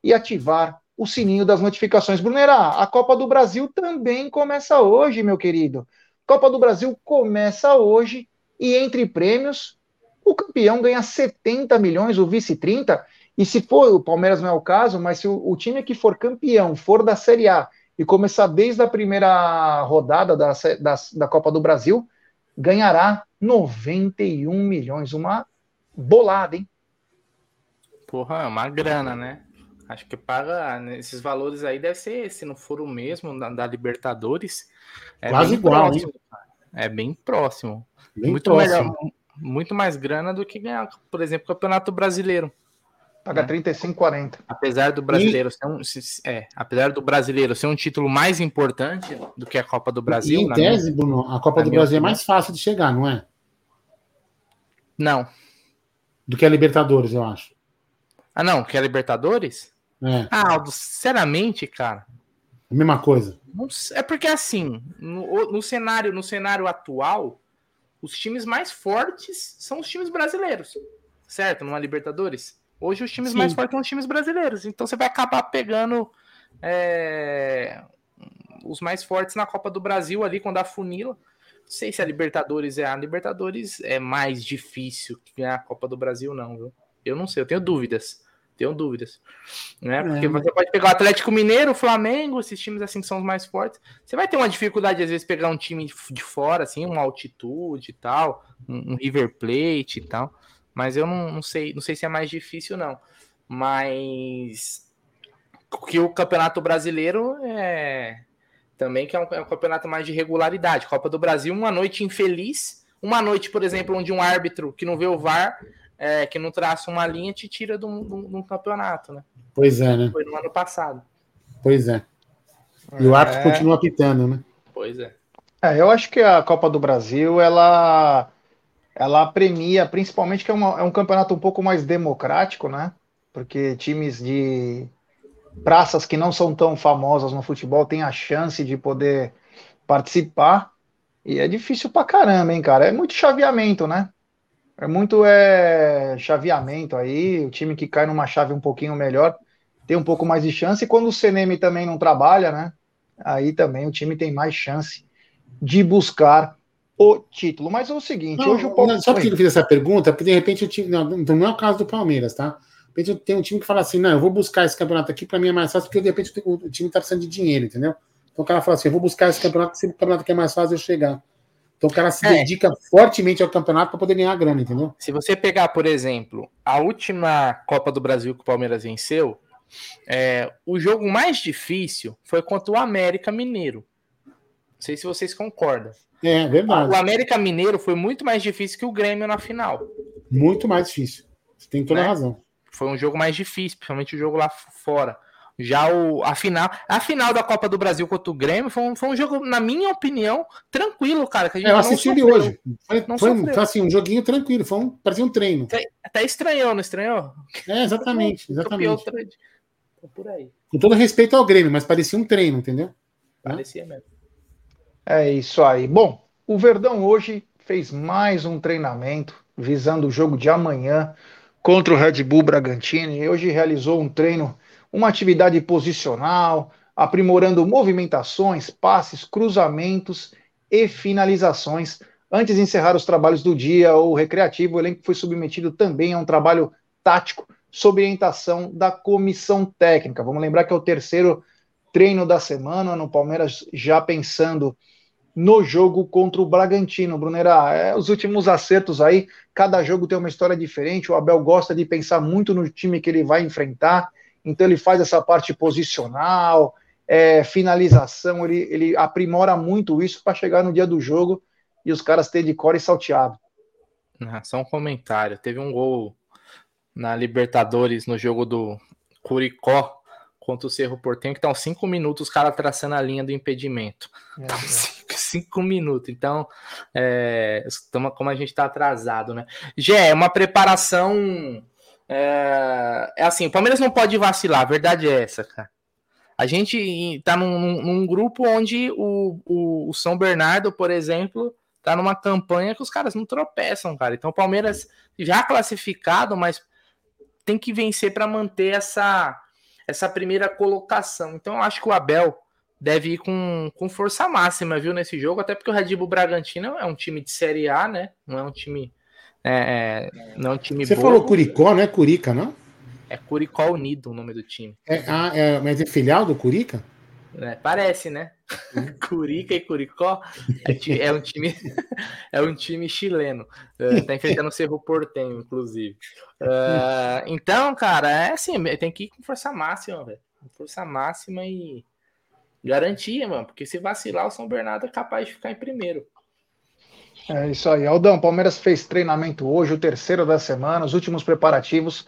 e ativar o sininho das notificações. Brunerá, a Copa do Brasil também começa hoje, meu querido. Copa do Brasil começa hoje e entre prêmios, o campeão ganha 70 milhões, o vice 30. E se for, o Palmeiras não é o caso, mas se o, o time que for campeão for da Série A e começar desde a primeira rodada da, da, da Copa do Brasil, ganhará 91 milhões. Uma bolada, hein? Porra, é uma grana, né? Acho que paga esses valores aí, deve ser, se não for o mesmo da, da Libertadores. É Quase igual, próximo, É bem próximo. Bem muito próximo. melhor, muito mais grana do que ganhar, por exemplo, o Campeonato Brasileiro. Paga né? 35,40. Apesar do brasileiro e... ser um, é, apesar do brasileiro ser um título mais importante do que a Copa do Brasil. E em tese, minha, Bruno, a Copa do Brasil opinião. é mais fácil de chegar, não é? Não. Do que a Libertadores, eu acho. Ah, não, que a Libertadores? É. Ah, Aldo, sinceramente, cara. A mesma coisa. é porque assim, no, no cenário, no cenário atual, os times mais fortes são os times brasileiros, certo? Numa Libertadores. Hoje os times Sim. mais fortes são os times brasileiros. Então você vai acabar pegando é, os mais fortes na Copa do Brasil ali quando a funila. Não sei se a Libertadores é a Libertadores é mais difícil que a Copa do Brasil, não, viu? Eu não sei, eu tenho dúvidas. Tenho dúvidas. Né? Porque é. você pode pegar o Atlético Mineiro, o Flamengo, esses times assim que são os mais fortes. Você vai ter uma dificuldade, às vezes, pegar um time de fora, assim, uma altitude e tal, um, River Plate e tal. Mas eu não, não, sei, não sei se é mais difícil, não. Mas que o Campeonato Brasileiro é também que é um, é um campeonato mais de regularidade. Copa do Brasil, uma noite infeliz. Uma noite, por exemplo, onde um árbitro que não vê o VAR é, que não traça uma linha te tira de um, de um, campeonato, né? Pois é, né? Foi no ano passado. Pois é. E é. o árbitro continua apitando, né? Pois é. é. Eu acho que a Copa do Brasil, ela, ela premia, principalmente que é, uma, é um campeonato um pouco mais democrático, né? Porque times de praças que não são tão famosas no futebol têm a chance de poder participar. E é difícil pra caramba, hein, cara? É muito chaveamento, né? É muito é, chaveamento aí, o time que cai numa chave um pouquinho melhor tem um pouco mais de chance, e quando o CNM também não trabalha, né? Aí também o time tem mais chance de buscar o título. Mas é o seguinte, não, hoje o Palmeiras. Só porque eu fiz essa pergunta, porque de repente o time. Não, não é o caso do Palmeiras, tá? repente tem um time que fala assim, não, eu vou buscar esse campeonato aqui, para mim é mais fácil, porque de repente o time está precisando de dinheiro, entendeu? Então o cara fala assim, eu vou buscar esse campeonato, esse campeonato que é mais fácil eu chegar. Então o cara se é. dedica fortemente ao campeonato para poder ganhar grana, entendeu? Se você pegar, por exemplo, a última Copa do Brasil que o Palmeiras venceu, é, o jogo mais difícil foi contra o América Mineiro. Não sei se vocês concordam. É, verdade. O América Mineiro foi muito mais difícil que o Grêmio na final. Muito mais difícil. Você tem toda né? a razão. Foi um jogo mais difícil, principalmente o jogo lá fora. Já o, a final, a final da Copa do Brasil contra o Grêmio foi um, foi um jogo, na minha opinião, tranquilo, cara. Que a gente é, eu assisti ele hoje. Foi, foi, foi, assim, um joguinho tranquilo, foi um, parecia um treino. Até, até estranhou, não estranhou? É, exatamente, exatamente. Por aí. Com todo respeito ao Grêmio, mas parecia um treino, entendeu? Parecia mesmo. É isso aí. Bom, o Verdão hoje fez mais um treinamento visando o jogo de amanhã contra o Red Bull Bragantino e hoje realizou um treino uma atividade posicional, aprimorando movimentações, passes, cruzamentos e finalizações. Antes de encerrar os trabalhos do dia ou recreativo, o elenco foi submetido também a um trabalho tático sob orientação da comissão técnica. Vamos lembrar que é o terceiro treino da semana no Palmeiras, já pensando no jogo contra o Bragantino. Brunera, é, os últimos acertos aí, cada jogo tem uma história diferente. O Abel gosta de pensar muito no time que ele vai enfrentar então ele faz essa parte posicional, é, finalização, ele, ele aprimora muito isso para chegar no dia do jogo e os caras terem de core e salteado. Só um comentário. Teve um gol na Libertadores no jogo do Curicó contra o Cerro Portenho, que estão tá cinco minutos os caras traçando a linha do impedimento. É, tá cinco, cinco, minutos. Então, é, como a gente está atrasado, né? Já é uma preparação é, é assim, o Palmeiras não pode vacilar, a verdade é essa, cara. A gente tá num, num grupo onde o, o, o, São Bernardo, por exemplo, tá numa campanha que os caras não tropeçam, cara. Então o Palmeiras já classificado, mas tem que vencer para manter essa, essa primeira colocação. Então eu acho que o Abel deve ir com, com força máxima, viu, nesse jogo, até porque o Red Bull Bragantino é um time de Série A, né? Não é um time é, é, não é um time Você bobo. falou Curicó, não é Curica, não? É Curicó Unido o nome do time. É, ah, é, mas é filial do Curica? É, parece, né? Uhum. Curica e Curicó é, é, um time é um time chileno. Uh, tá enfrentando o Cerro Portenho, inclusive. Uh, então, cara, é assim, tem que ir com força máxima, velho. Força máxima e garantia, mano. Porque se vacilar, o São Bernardo é capaz de ficar em primeiro. É isso aí. Aldão, Palmeiras fez treinamento hoje, o terceiro da semana, os últimos preparativos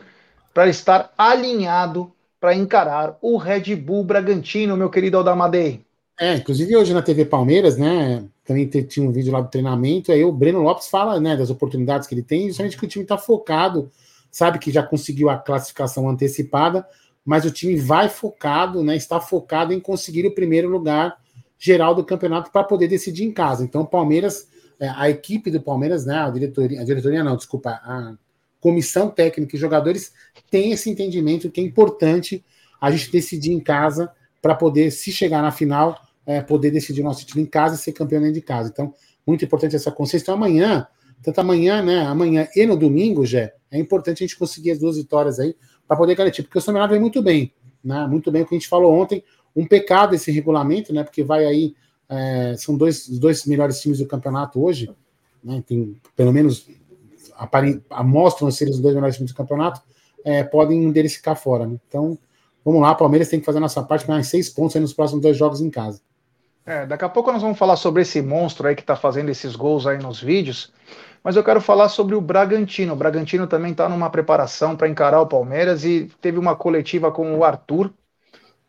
para estar alinhado para encarar o Red Bull Bragantino, meu querido Aldamadei. É, inclusive hoje na TV Palmeiras, né, também tinha um vídeo lá do treinamento, aí o Breno Lopes fala, né, das oportunidades que ele tem, justamente que o time está focado, sabe que já conseguiu a classificação antecipada, mas o time vai focado, né, está focado em conseguir o primeiro lugar geral do campeonato para poder decidir em casa. Então o Palmeiras é, a equipe do Palmeiras, né, a diretoria, a diretoria não, desculpa, a comissão técnica e jogadores tem esse entendimento que é importante a gente decidir em casa para poder, se chegar na final, é, poder decidir nosso título em casa e ser campeão dentro de casa. Então, muito importante essa consciência. Então, amanhã, tanto amanhã, né, amanhã e no domingo, já é importante a gente conseguir as duas vitórias aí para poder garantir, porque o São Bernardo vem muito bem, né, muito bem o que a gente falou ontem, um pecado esse regulamento, né, porque vai aí é, são dois, dois melhores times do campeonato hoje, né, tem pelo menos mostram ser os dois melhores times do campeonato, é, podem um deles ficar fora. Né? Então, vamos lá, Palmeiras tem que fazer a nossa parte, mais seis pontos nos próximos dois jogos em casa. É, daqui a pouco nós vamos falar sobre esse monstro aí que está fazendo esses gols aí nos vídeos, mas eu quero falar sobre o Bragantino. O Bragantino também está numa preparação para encarar o Palmeiras e teve uma coletiva com o Arthur,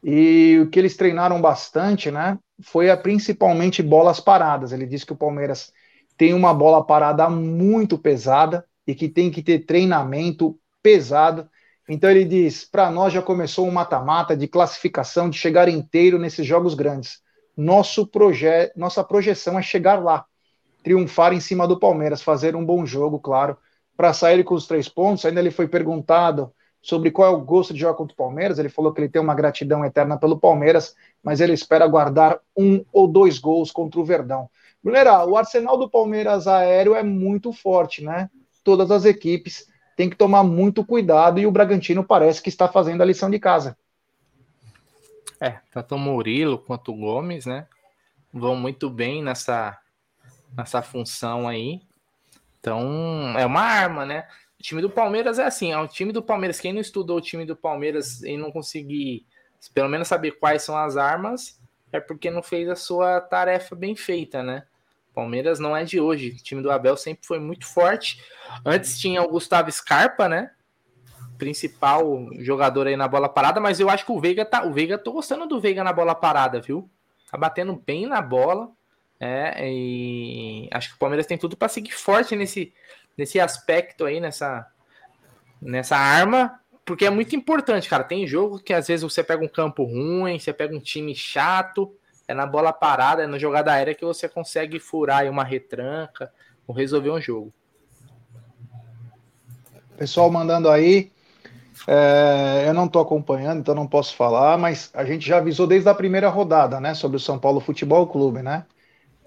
e o que eles treinaram bastante, né? Foi a, principalmente bolas paradas. Ele disse que o Palmeiras tem uma bola parada muito pesada e que tem que ter treinamento pesado. Então ele diz: para nós já começou um mata-mata de classificação, de chegar inteiro nesses jogos grandes. Nosso projeto, nossa projeção é chegar lá, triunfar em cima do Palmeiras, fazer um bom jogo, claro, para sair com os três pontos. Ainda ele foi perguntado sobre qual é o gosto de jogar contra o Palmeiras. Ele falou que ele tem uma gratidão eterna pelo Palmeiras, mas ele espera guardar um ou dois gols contra o Verdão. Brunera, o arsenal do Palmeiras aéreo é muito forte, né? Todas as equipes tem que tomar muito cuidado e o Bragantino parece que está fazendo a lição de casa. É, tanto o Murilo quanto o Gomes, né? Vão muito bem nessa, nessa função aí. Então, é uma arma, né? O time do Palmeiras é assim, é o time do Palmeiras, quem não estudou o time do Palmeiras e não conseguir pelo menos saber quais são as armas, é porque não fez a sua tarefa bem feita, né? Palmeiras não é de hoje. O time do Abel sempre foi muito forte. Antes tinha o Gustavo Scarpa, né? Principal jogador aí na bola parada, mas eu acho que o Veiga tá. O Veiga, tô gostando do Veiga na bola parada, viu? Tá batendo bem na bola. É, e acho que o Palmeiras tem tudo para seguir forte nesse, nesse aspecto aí, nessa, nessa arma, porque é muito importante, cara. Tem jogo que às vezes você pega um campo ruim, você pega um time chato, é na bola parada, é na jogada aérea que você consegue furar uma retranca ou resolver um jogo. Pessoal mandando aí, é, eu não estou acompanhando, então não posso falar, mas a gente já avisou desde a primeira rodada, né, sobre o São Paulo Futebol Clube, né?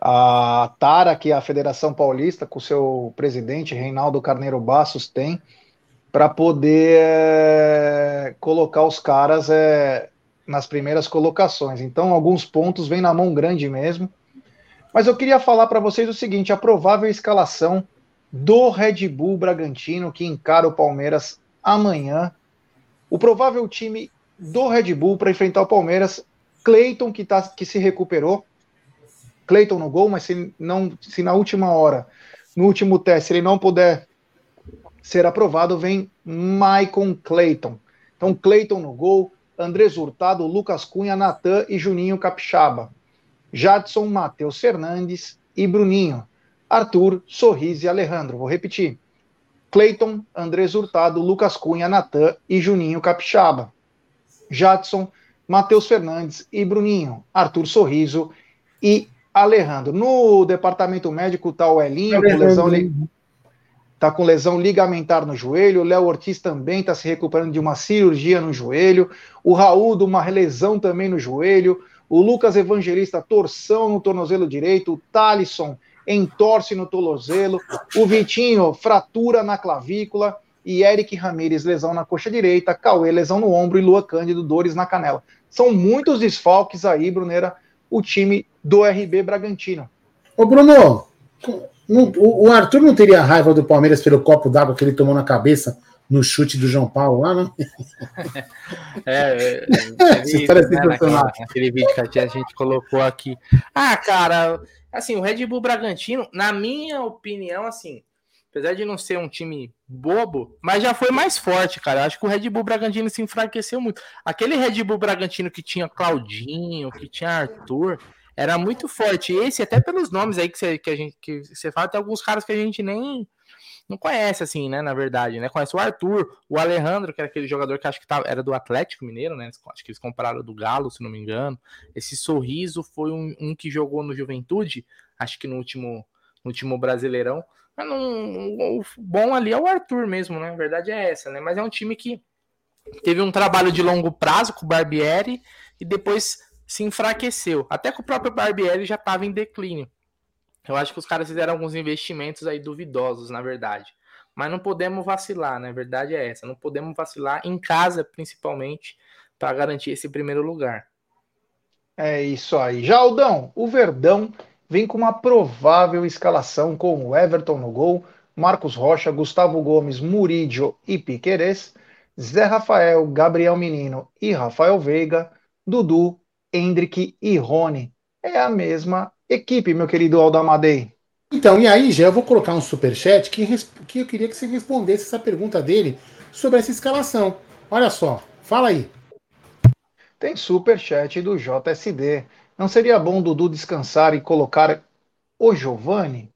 A Tara, que é a Federação Paulista, com seu presidente, Reinaldo Carneiro Bassos, tem, para poder é, colocar os caras é, nas primeiras colocações. Então, alguns pontos vêm na mão grande mesmo. Mas eu queria falar para vocês o seguinte: a provável escalação do Red Bull Bragantino que encara o Palmeiras amanhã. O provável time do Red Bull para enfrentar o Palmeiras, Cleiton que, tá, que se recuperou. Cleiton no gol, mas se, não, se na última hora, no último teste, ele não puder ser aprovado, vem Maicon Cleiton. Então, Cleiton no gol, Andrés Hurtado, Lucas Cunha, Natan e Juninho Capixaba. Jadson, Matheus Fernandes e Bruninho. Arthur, Sorriso e Alejandro. Vou repetir. Cleiton, Andrés Hurtado, Lucas Cunha, Natan e Juninho Capixaba. Jadson, Matheus Fernandes e Bruninho. Arthur Sorriso e Alejandro. No departamento médico está o Elinho, com lesão, está com lesão ligamentar no joelho. O Léo Ortiz também está se recuperando de uma cirurgia no joelho. O Raul, de uma lesão também no joelho. O Lucas Evangelista, torção no tornozelo direito. O Talisson, entorce no tornozelo. O Vitinho, fratura na clavícula. E Eric Ramírez, lesão na coxa direita. Cauê, lesão no ombro. E Lua Cândido, dores na canela. São muitos desfalques aí, Brunera, o time do RB Bragantino. Ô, Bruno, o Arthur não teria raiva do Palmeiras pelo copo d'água que ele tomou na cabeça no chute do João Paulo lá, não? É, é, é né, naquela, naquele vídeo que a gente colocou aqui. Ah, cara, assim, o Red Bull Bragantino, na minha opinião, assim, apesar de não ser um time bobo, mas já foi mais forte, cara. Acho que o Red Bull Bragantino se enfraqueceu muito. Aquele Red Bull Bragantino que tinha Claudinho, que tinha Arthur, era muito forte. Esse, até pelos nomes aí que você, que a gente, que você fala, tem alguns caras que a gente nem não conhece, assim, né? Na verdade, né? Conhece o Arthur, o Alejandro, que era aquele jogador que acho que tava, era do Atlético Mineiro, né? Acho que eles compraram do Galo, se não me engano. Esse sorriso foi um, um que jogou no Juventude, acho que no último, último Brasileirão. Mas não, o bom ali é o Arthur mesmo, né? A verdade é essa, né? Mas é um time que teve um trabalho de longo prazo com o Barbieri e depois se enfraqueceu. Até que o próprio Barbieri já estava em declínio. Eu acho que os caras fizeram alguns investimentos aí duvidosos, na verdade. Mas não podemos vacilar, né? A verdade é essa. Não podemos vacilar em casa, principalmente, para garantir esse primeiro lugar. É isso aí. Jaldão, o Verdão vem com uma provável escalação com o Everton no gol, Marcos Rocha, Gustavo Gomes, Murídio e Piquerez, Zé Rafael, Gabriel Menino e Rafael Veiga, Dudu, Hendrick e Rony. É a mesma equipe, meu querido Aldamadei. Então, e aí, já eu vou colocar um superchat que, que eu queria que você respondesse essa pergunta dele sobre essa escalação. Olha só, fala aí. Tem superchat do JSD. Não seria bom Dudu descansar e colocar o Giovani?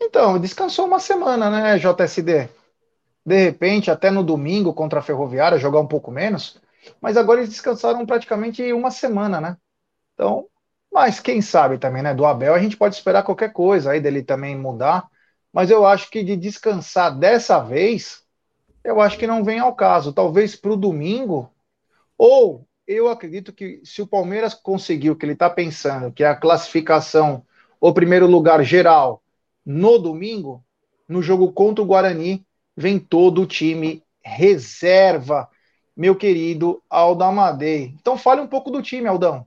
Então, descansou uma semana, né, JSD? De repente, até no domingo contra a Ferroviária, jogar um pouco menos. Mas agora eles descansaram praticamente uma semana, né? Então, mas quem sabe também, né? Do Abel a gente pode esperar qualquer coisa aí dele também mudar. Mas eu acho que de descansar dessa vez, eu acho que não vem ao caso. Talvez para o domingo, ou eu acredito que se o Palmeiras conseguir o que ele está pensando, que é a classificação, o primeiro lugar geral, no domingo, no jogo contra o Guarani, vem todo o time reserva, meu querido Aldo Amadei. Então fale um pouco do time, Aldão.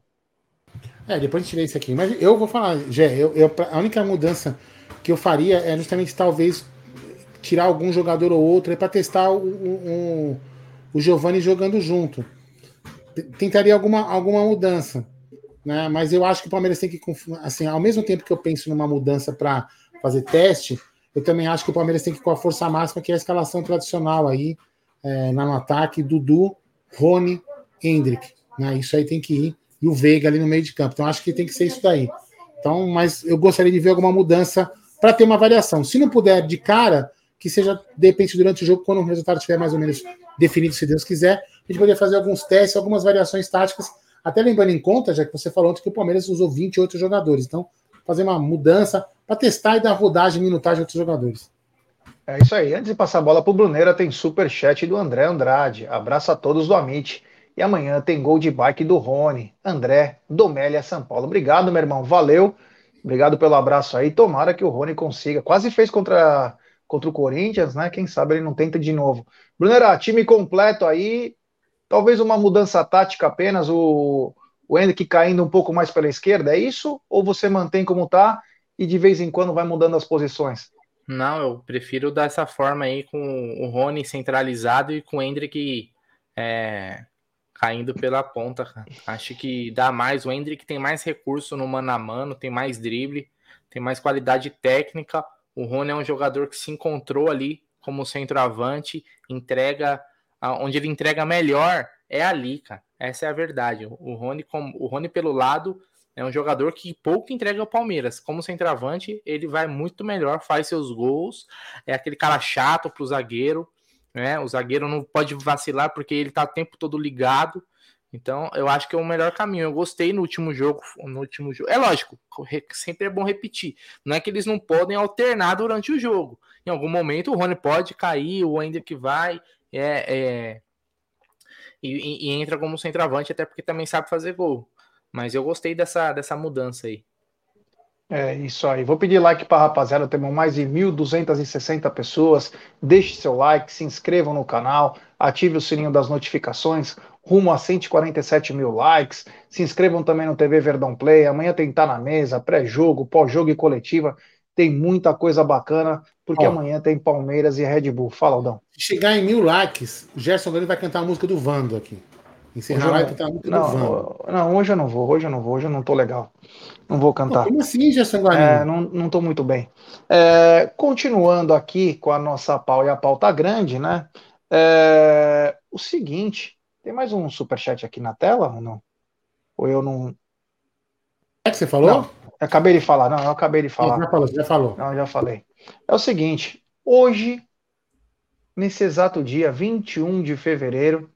É, depois a gente vê isso aqui. Mas eu vou falar, Gé, eu, eu, a única mudança que eu faria é justamente talvez tirar algum jogador ou outro para testar o, o, o Giovanni jogando junto. Tentaria alguma, alguma mudança. Né? Mas eu acho que o Palmeiras tem que. Assim, ao mesmo tempo que eu penso numa mudança para fazer teste, eu também acho que o Palmeiras tem que ir com a força máxima, que é a escalação tradicional aí, é, no ataque, Dudu, Rony, Hendrick. Né? Isso aí tem que ir. E o Veiga ali no meio de campo. Então acho que tem que ser isso daí. Então, mas eu gostaria de ver alguma mudança para ter uma variação. Se não puder de cara, que seja, de repente, durante o jogo, quando o resultado estiver mais ou menos definido, se Deus quiser, a gente poderia fazer alguns testes, algumas variações táticas, até lembrando em conta, já que você falou ontem que o Palmeiras usou 28 jogadores. Então, fazer uma mudança para testar e dar rodagem e minutagem outros jogadores. É isso aí. Antes de passar a bola para o Bruneira, tem super chat do André Andrade. Abraço a todos do Amit. E amanhã tem gol de bike do Rony, André, Domélia, São Paulo. Obrigado, meu irmão. Valeu. Obrigado pelo abraço aí. Tomara que o Rony consiga. Quase fez contra, contra o Corinthians, né? Quem sabe ele não tenta de novo. Brunera, time completo aí. Talvez uma mudança tática apenas. O, o caindo um pouco mais pela esquerda. É isso? Ou você mantém como tá e de vez em quando vai mudando as posições? Não, eu prefiro dessa forma aí com o Rony centralizado e com o Hendrick é, caindo pela ponta. Acho que dá mais. O Hendrick tem mais recurso no mano a mano, tem mais drible, tem mais qualidade técnica. O Rony é um jogador que se encontrou ali como centroavante, entrega onde ele entrega melhor é ali, cara. Essa é a verdade. O Rony, como, o Rony pelo lado é um jogador que pouco entrega ao Palmeiras. Como centroavante, ele vai muito melhor, faz seus gols. É aquele cara chato pro zagueiro. Né? O zagueiro não pode vacilar porque ele tá o tempo todo ligado. Então, eu acho que é o melhor caminho. Eu gostei no último jogo, no último jogo. É lógico, sempre é bom repetir. Não é que eles não podem alternar durante o jogo. Em algum momento o Rony pode cair, o Ender vai, é, é e, e, entra como centroavante, até porque também sabe fazer gol. Mas eu gostei dessa, dessa mudança aí. É isso aí. Vou pedir like para a rapaziada. Temos mais de 1.260 pessoas. Deixe seu like, se inscrevam no canal, ative o sininho das notificações. Rumo a 147 mil likes. Se inscrevam também no TV Verdão Play. Amanhã tem Tá na Mesa, pré-jogo, pós-jogo e coletiva. Tem muita coisa bacana, porque amanhã tem Palmeiras e Red Bull. Fala, Aldão. Se chegar em mil likes, o Gerson Grande vai cantar a música do Vando aqui. Encerrar vai cantar a música não, do Vando. Não, hoje eu não vou, hoje eu não vou, hoje eu não tô legal. Não vou cantar. como assim, Gerson Guarani? É, não, não tô muito bem. É, continuando aqui com a nossa pau e a pauta grande, né? É, o seguinte, tem mais um superchat aqui na tela ou não? Ou eu não. É que você falou? Não, acabei de falar, não, eu acabei de falar. Já falou, já falou. Não, já falei. É o seguinte, hoje, nesse exato dia, 21 de fevereiro,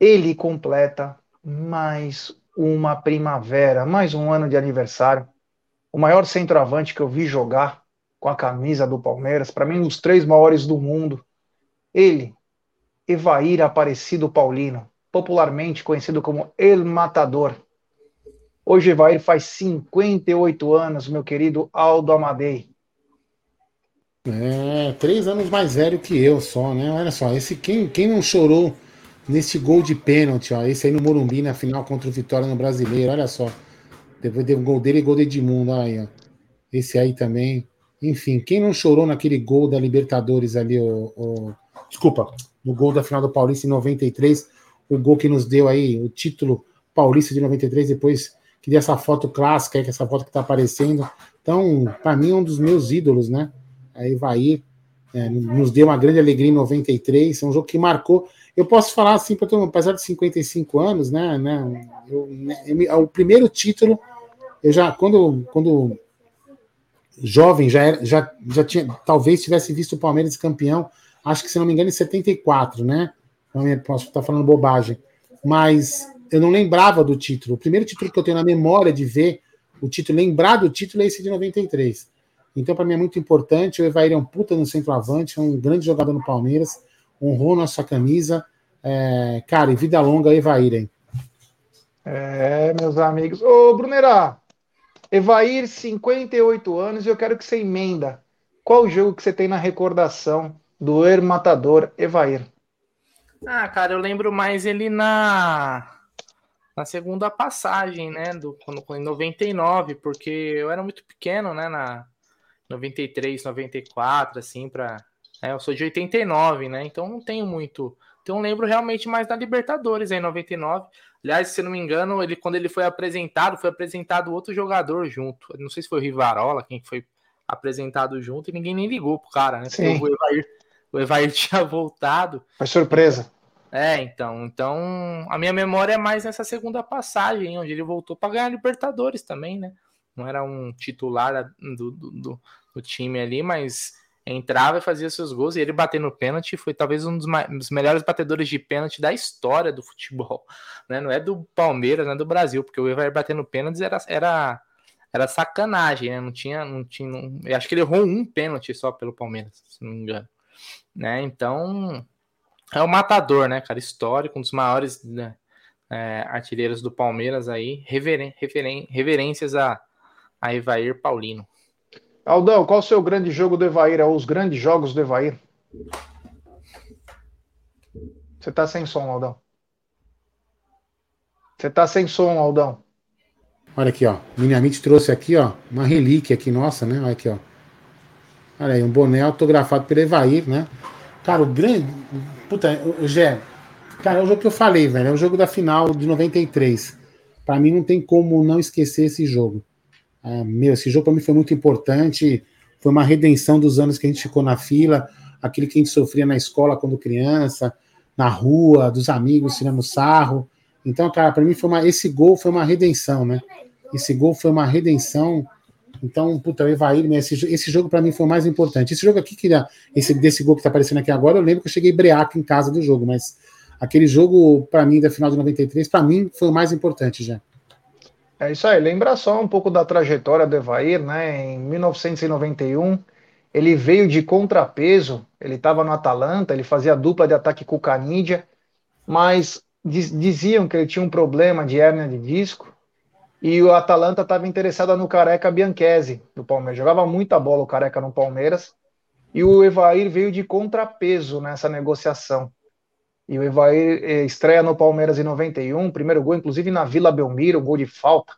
ele completa mais uma primavera, mais um ano de aniversário. O maior centroavante que eu vi jogar com a camisa do Palmeiras, para mim, um dos três maiores do mundo. Ele, Evair Aparecido Paulino, popularmente conhecido como El Matador. Hoje Evair faz 58 anos, meu querido Aldo Amadei. É, três anos mais velho que eu só, né? Olha só, esse quem, quem não chorou nesse gol de pênalti, ó, esse aí no Morumbi na final contra o Vitória no Brasileiro, olha só. Depois deu um gol dele e gol de Edmundo, aí, ó. Esse aí também. Enfim, quem não chorou naquele gol da Libertadores ali, o, o, desculpa, no gol da final do Paulista em 93, o gol que nos deu aí o título paulista de 93, depois que deu essa foto clássica, aí, que essa foto que tá aparecendo. Então, para mim, é um dos meus ídolos, né? Aí vai é, nos deu uma grande alegria em 93, é um jogo que marcou. Eu posso falar assim, para todo mundo, apesar de 55 anos, né? né, eu, né eu, o primeiro título, eu já, quando, quando jovem, já, era, já, já tinha, talvez tivesse visto o Palmeiras campeão, acho que se não me engano, em 74, né? Posso estar falando bobagem, mas eu não lembrava do título. O primeiro título que eu tenho na memória de ver o título, lembrar do título é esse de 93. Então, para mim é muito importante. O Evair é um puta no centroavante, é um grande jogador no Palmeiras, honrou nossa camisa. É, cara, e vida longa, Evair, hein? É, meus amigos. Ô, Brunerá, Evair, 58 anos, e eu quero que você emenda. Qual o jogo que você tem na recordação do Er Matador Evair? Ah, cara, eu lembro mais ele na na segunda passagem, né, do quando em 99, porque eu era muito pequeno, né, na 93, 94, assim, para é, eu sou de 89, né? Então não tenho muito. Então lembro realmente mais da Libertadores em 99. Aliás, se não me engano, ele quando ele foi apresentado, foi apresentado outro jogador junto. Não sei se foi o Rivarola quem foi apresentado junto e ninguém nem ligou pro cara, né? Sim. O Evair, o Evair tinha voltado. Foi surpresa. É, então, então a minha memória é mais nessa segunda passagem, onde ele voltou para ganhar Libertadores também, né? Não era um titular do, do, do, time ali, mas entrava e fazia seus gols, e ele bater no pênalti foi talvez um dos, dos, melhores batedores de pênalti da história do futebol, né? Não é do Palmeiras, não é do Brasil, porque o Evair bater no pênalti era, era, era sacanagem, né? Não tinha, não tinha, não, eu acho que ele errou um pênalti só pelo Palmeiras, se não me engano, né? Então, é o matador, né, cara? Histórico, um dos maiores né, é, artilheiros do Palmeiras aí, reverências a, a Evair Paulino. Aldão, qual o seu grande jogo do Evair? Ou os grandes jogos do Evair? Você tá sem som, Aldão. Você tá sem som, Aldão. Olha aqui, ó. Miniamite trouxe aqui, ó, uma relíquia aqui, nossa, né? Olha aqui, ó. Olha aí, um boné autografado pelo Evair, né? Cara, o grande. Puta, Gé. Cara, é o jogo que eu falei, velho. É o jogo da final de 93. Para mim não tem como não esquecer esse jogo. É, meu, esse jogo para mim foi muito importante. Foi uma redenção dos anos que a gente ficou na fila, aquele que a gente sofria na escola quando criança, na rua, dos amigos tirando sarro. Então, cara, para mim foi uma, esse gol foi uma redenção, né? Esse gol foi uma redenção. Então, puta, o Evair, esse, esse jogo para mim foi o mais importante. Esse jogo aqui, que esse desse gol que tá aparecendo aqui agora, eu lembro que eu cheguei breaco em casa do jogo, mas aquele jogo para mim da final de 93, para mim foi o mais importante já. É isso aí, lembra só um pouco da trajetória do Evair, né? Em 1991, ele veio de contrapeso, ele estava no Atalanta, ele fazia dupla de ataque com o Canidia, mas diz, diziam que ele tinha um problema de hérnia de disco, e o Atalanta estava interessado no Careca Bianchese, do Palmeiras. Jogava muita bola o Careca no Palmeiras, e o Evair veio de contrapeso nessa negociação. E o Evair eh, estreia no Palmeiras em 91, primeiro gol, inclusive na Vila Belmiro, gol de falta,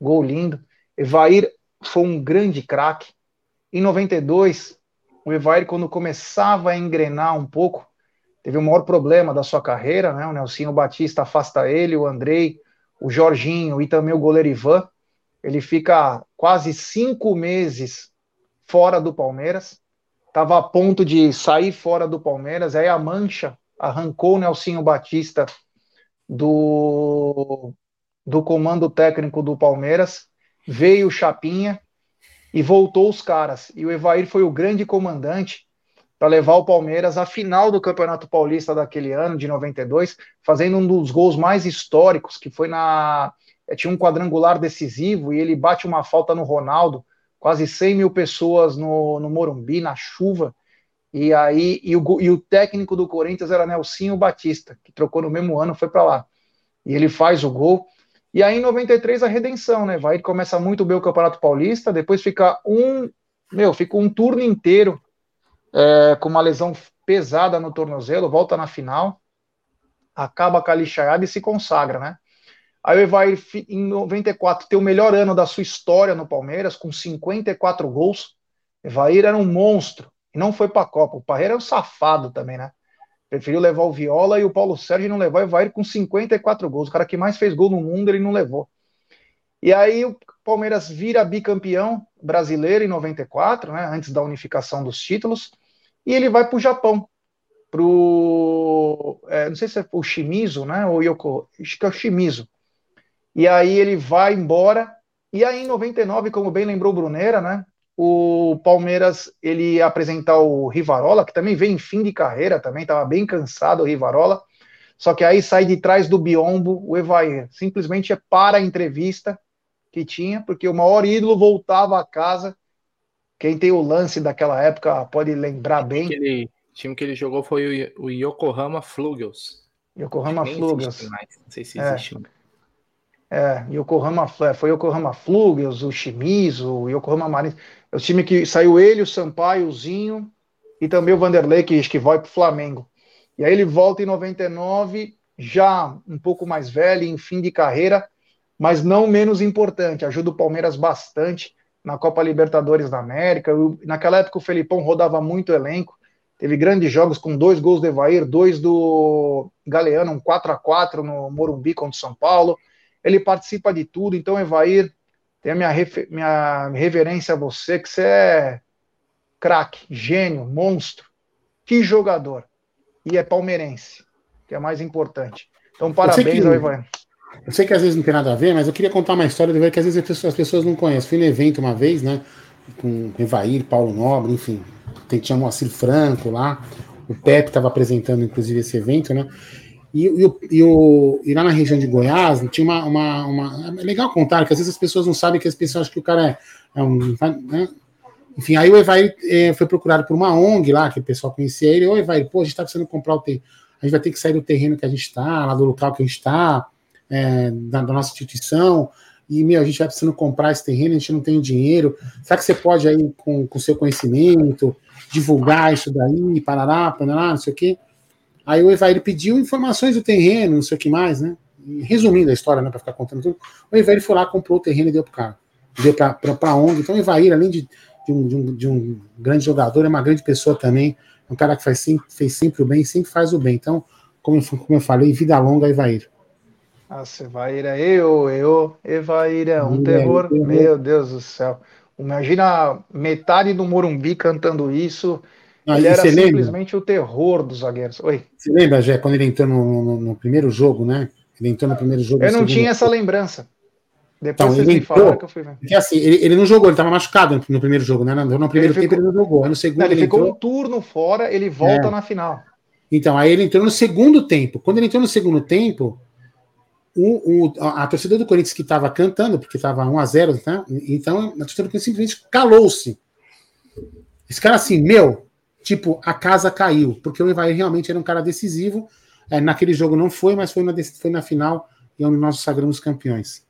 gol lindo. Evair foi um grande craque. Em 92, o Evair, quando começava a engrenar um pouco, teve o maior problema da sua carreira, né? O Nelsinho Batista afasta ele, o Andrei, o Jorginho e também o goleiro Ivan. Ele fica quase cinco meses fora do Palmeiras. Estava a ponto de sair fora do Palmeiras. Aí a mancha arrancou o Nelsinho Batista do, do comando técnico do Palmeiras, veio o Chapinha e voltou os caras. E o Evair foi o grande comandante para levar o Palmeiras à final do Campeonato Paulista daquele ano, de 92, fazendo um dos gols mais históricos, que foi na. Eh, tinha um quadrangular decisivo e ele bate uma falta no Ronaldo, quase 100 mil pessoas no, no Morumbi, na chuva. E aí e o, e o técnico do Corinthians era Nelsinho Batista, que trocou no mesmo ano, foi para lá. E ele faz o gol. E aí em 93 a redenção, né? Vai começa muito bem o Campeonato Paulista, depois fica um, meu, fica um turno inteiro é, com uma lesão pesada no tornozelo, volta na final, acaba com a lixaiada e se consagra, né? Aí o Evair, em 94, tem o melhor ano da sua história no Palmeiras, com 54 gols. Evair era um monstro. E não foi para a Copa. O Parreira é um safado também, né? Preferiu levar o Viola e o Paulo Sérgio não levou. E vai com 54 gols. O cara que mais fez gol no mundo, ele não levou. E aí o Palmeiras vira bicampeão brasileiro em 94, né? Antes da unificação dos títulos. E ele vai para o Japão. Pro. É, não sei se é o Shimizu, né? Ou Yoko. Acho que é o Shimizu. E aí ele vai embora. E aí em 99, como bem lembrou o Brunera, né? O Palmeiras ele apresentar o Rivarola, que também vem em fim de carreira, também estava bem cansado o Rivarola, só que aí sai de trás do biombo o Evair, simplesmente é para a entrevista que tinha, porque o maior ídolo voltava a casa, quem tem o lance daquela época pode lembrar bem. Aquele time que ele jogou foi o Yokohama Flugels. Yokohama Flugels. Não sei se existe. É. É, Yokohama, é, foi Yokohama Flugels, o Shimizu, o Yokohama Marines. É o time que saiu ele, o Sampaio, o Zinho, e também o Vanderlei, que que vai para o Flamengo. E aí ele volta em 99, já um pouco mais velho, em fim de carreira, mas não menos importante, ajuda o Palmeiras bastante na Copa Libertadores da América. naquela época o Felipão rodava muito elenco, teve grandes jogos com dois gols do Evair, dois do Galeano, um 4 a 4 no Morumbi contra o São Paulo. Ele participa de tudo, então Evair, tem a minha, minha reverência a você, que você é craque, gênio, monstro. Que jogador. E é palmeirense, que é mais importante. Então, parabéns ao Evair. Eu sei que às vezes não tem nada a ver, mas eu queria contar uma história de ver que às vezes as pessoas, as pessoas não conhecem. Fui no evento uma vez, né? Com Evair, Paulo Nobre, enfim. Tinha Moacir Franco lá. O Pepe estava apresentando, inclusive, esse evento, né? E, e, e, o, e lá na região de Goiás tinha uma, uma, uma, É legal contar, que às vezes as pessoas não sabem que as pessoas acham que o cara é, é um. Né? Enfim, aí o Evair é, foi procurado por uma ONG lá, que o pessoal conhecia ele. Ô, Evair, pô, a gente tá precisando comprar o terreno. A gente vai ter que sair do terreno que a gente está, lá do local que a gente está é, da, da, nossa instituição, e, meu, a gente vai precisando comprar esse terreno, a gente não tem dinheiro. Será que você pode aí, com o seu conhecimento, divulgar isso daí, parará, parará, não sei o quê? Aí o Evair pediu informações do terreno, não sei o que mais, né? Resumindo a história, né, para ficar contando tudo, o Evair foi lá, comprou o terreno e deu pro cara. Deu para a ONG. Então o Evair, além de, de, um, de, um, de um grande jogador, é uma grande pessoa também, um cara que faz sempre, fez sempre o bem, sempre faz o bem. Então, como, como eu falei, vida longa, Evair. Nossa, Evaíra, eu, eu, Evaíra, um terror, meu Deus do céu. Imagina metade do Morumbi cantando isso. Ah, ele era simplesmente lembra? o terror dos zagueiros. Oi. Você lembra, Jé, quando ele entrou no, no, no, primeiro jogo, né? Ele entrou no primeiro jogo. Eu não tinha essa lembrança. Depois então, vocês me entrou, falaram que eu fui ver. Porque assim, ele, ele não jogou, ele estava machucado no primeiro jogo, né? No, no primeiro ele tempo ficou, ele não jogou. no segundo não, ele, ele ficou entrou, um turno fora, ele volta é. na final. Então, aí ele entrou no segundo tempo. Quando ele entrou no segundo tempo, o, o, a, a torcida do Corinthians que estava cantando, porque estava 1 a 0 tá? então a torcida do Corinthians simplesmente calou-se. Esse cara assim, meu, tipo, a casa caiu, porque o Evair realmente era um cara decisivo. É, naquele jogo não foi, mas foi na, foi na final e é onde nós sagramos campeões.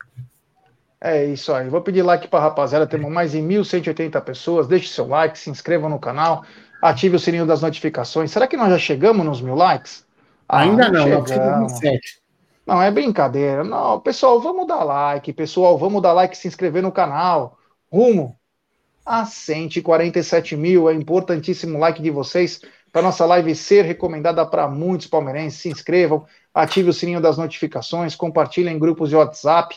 É isso aí. Vou pedir like para a rapaziada. Temos mais de 1.180 pessoas. Deixe seu like, se inscreva no canal, ative o sininho das notificações. Será que nós já chegamos nos mil likes? Ah, Ainda não, não chegamos. 27. Não, é brincadeira. Não, pessoal, vamos dar like, pessoal, vamos dar like e se inscrever no canal. Rumo a 147 mil. É importantíssimo o like de vocês para nossa live ser recomendada para muitos palmeirenses. Se inscrevam, ative o sininho das notificações, compartilhem em grupos de WhatsApp.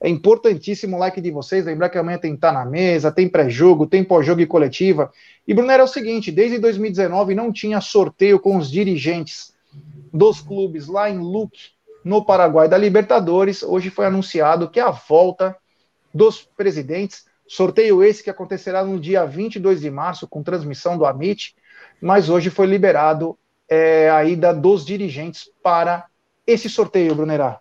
É importantíssimo o like de vocês. Lembrar que amanhã tem Tá na Mesa, tem pré-jogo, tem pós-jogo e coletiva. E, Brunner, é o seguinte: desde 2019 não tinha sorteio com os dirigentes dos clubes lá em Luque, no Paraguai da Libertadores. Hoje foi anunciado que a volta dos presidentes, sorteio esse que acontecerá no dia 22 de março, com transmissão do Amit, mas hoje foi liberado é, a ida dos dirigentes para esse sorteio, Brunerá.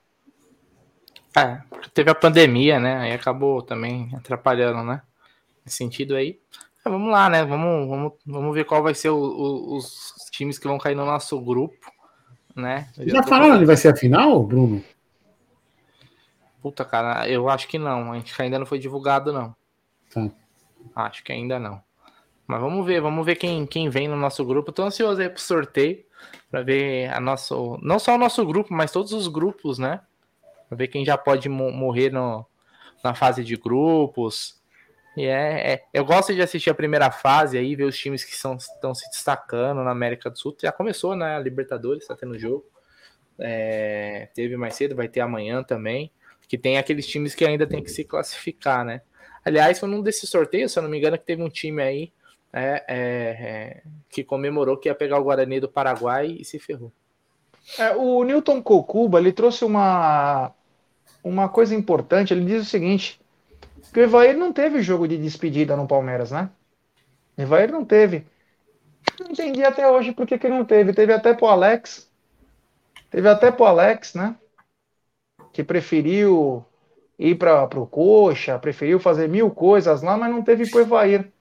É, teve a pandemia, né? Aí acabou também atrapalhando, né? Nesse sentido aí. É, vamos lá, né? Vamos, vamos, vamos ver qual vai ser o, o, os times que vão cair no nosso grupo né? já, já falaram onde vai ser a final, Bruno? Puta, cara, eu acho que não. A gente ainda não foi divulgado, não. Tá. Acho que ainda não. Mas vamos ver, vamos ver quem, quem vem no nosso grupo. Tô ansioso aí pro sorteio, para ver a nosso, não só o nosso grupo, mas todos os grupos, né? Pra ver quem já pode morrer no, na fase de grupos, e é, é, eu gosto de assistir a primeira fase aí, ver os times que estão se destacando na América do Sul. Já começou, né? A Libertadores, tá tendo jogo. É, teve mais cedo, vai ter amanhã também. Que tem aqueles times que ainda tem que se classificar, né? Aliás, foi num desses sorteios, se eu não me engano, que teve um time aí é, é, é que comemorou que ia pegar o Guarani do Paraguai e se ferrou. É, o Newton Kokuba, ele trouxe uma, uma coisa importante. Ele diz o seguinte: porque o Evair não teve jogo de despedida no Palmeiras, né? O Evair não teve. Não entendi até hoje por que, que não teve. Teve até pro Alex. Teve até pro Alex, né? Que preferiu ir para o Coxa, preferiu fazer mil coisas lá, mas não teve pro Evair.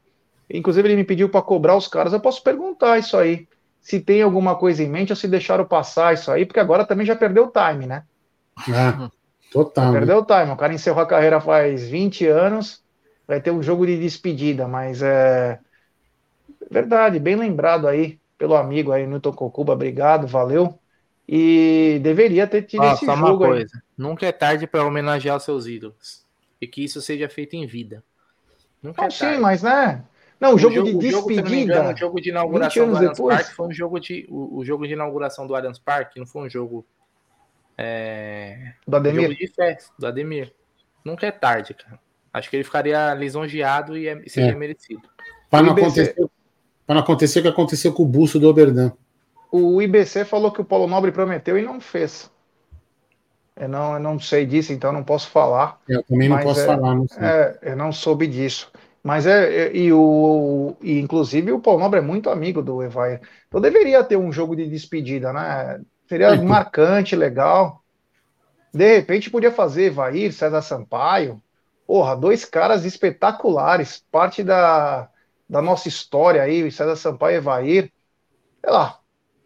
Inclusive, ele me pediu para cobrar os caras. Eu posso perguntar isso aí. Se tem alguma coisa em mente ou se deixaram passar isso aí, porque agora também já perdeu o time, né? É. Total. Perdeu o time. O cara encerrou a carreira faz 20 anos. Vai ter um jogo de despedida, mas é. Verdade, bem lembrado aí pelo amigo aí, Newton Cocuba, obrigado, valeu. E deveria ter tido Ó, esse só uma jogo aí. coisa. Nunca é tarde para homenagear os seus ídolos. E que isso seja feito em vida. Nunca Não, é sim, tarde. mas né? Não, o jogo, de o jogo, eu não me engano, despedida. o jogo de 20 inauguração do Allianz depois. Parque foi um jogo de. O, o jogo de inauguração do Allianz Parque não foi um jogo. É, do um jogo Ademir. de festa, do Ademir. Nunca é tarde, cara. Acho que ele ficaria lisonjeado e é- seria É. merecido. Para não, acontecer, para não acontecer o que aconteceu com o busto do Oberdan. O IBC falou que o Paulo Nobre prometeu e não fez. Eu não, eu não sei disso, então não posso falar. Eu também não posso é- falar, não sei. É, eu não soube disso. Mas é, é- e o e inclusive o Paulo Nobre é muito amigo do Evair. Então deveria ter um jogo de despedida, né? Seria É, então. marcante, legal. De repente podia fazer Evair, César Sampaio. Porra, dois caras espetaculares, parte da, da nossa história aí, César Sampaio e Evair. Sei lá,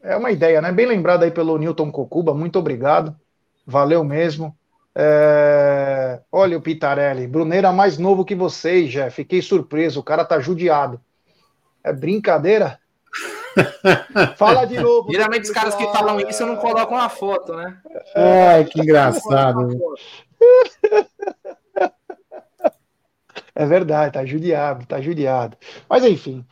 é uma ideia, né? Bem lembrado aí pelo Newton Cocuba, muito obrigado. Valeu mesmo. É, Olha o Pitarelli, Bruneira mais novo que vocês, já. Fiquei surpreso, o cara tá judiado. É brincadeira? Fala de novo. Geralmente os caras que falam isso não colocam a foto, né? Ai, que engraçado. É verdade, tá judiado, tá judiado. Mas enfim,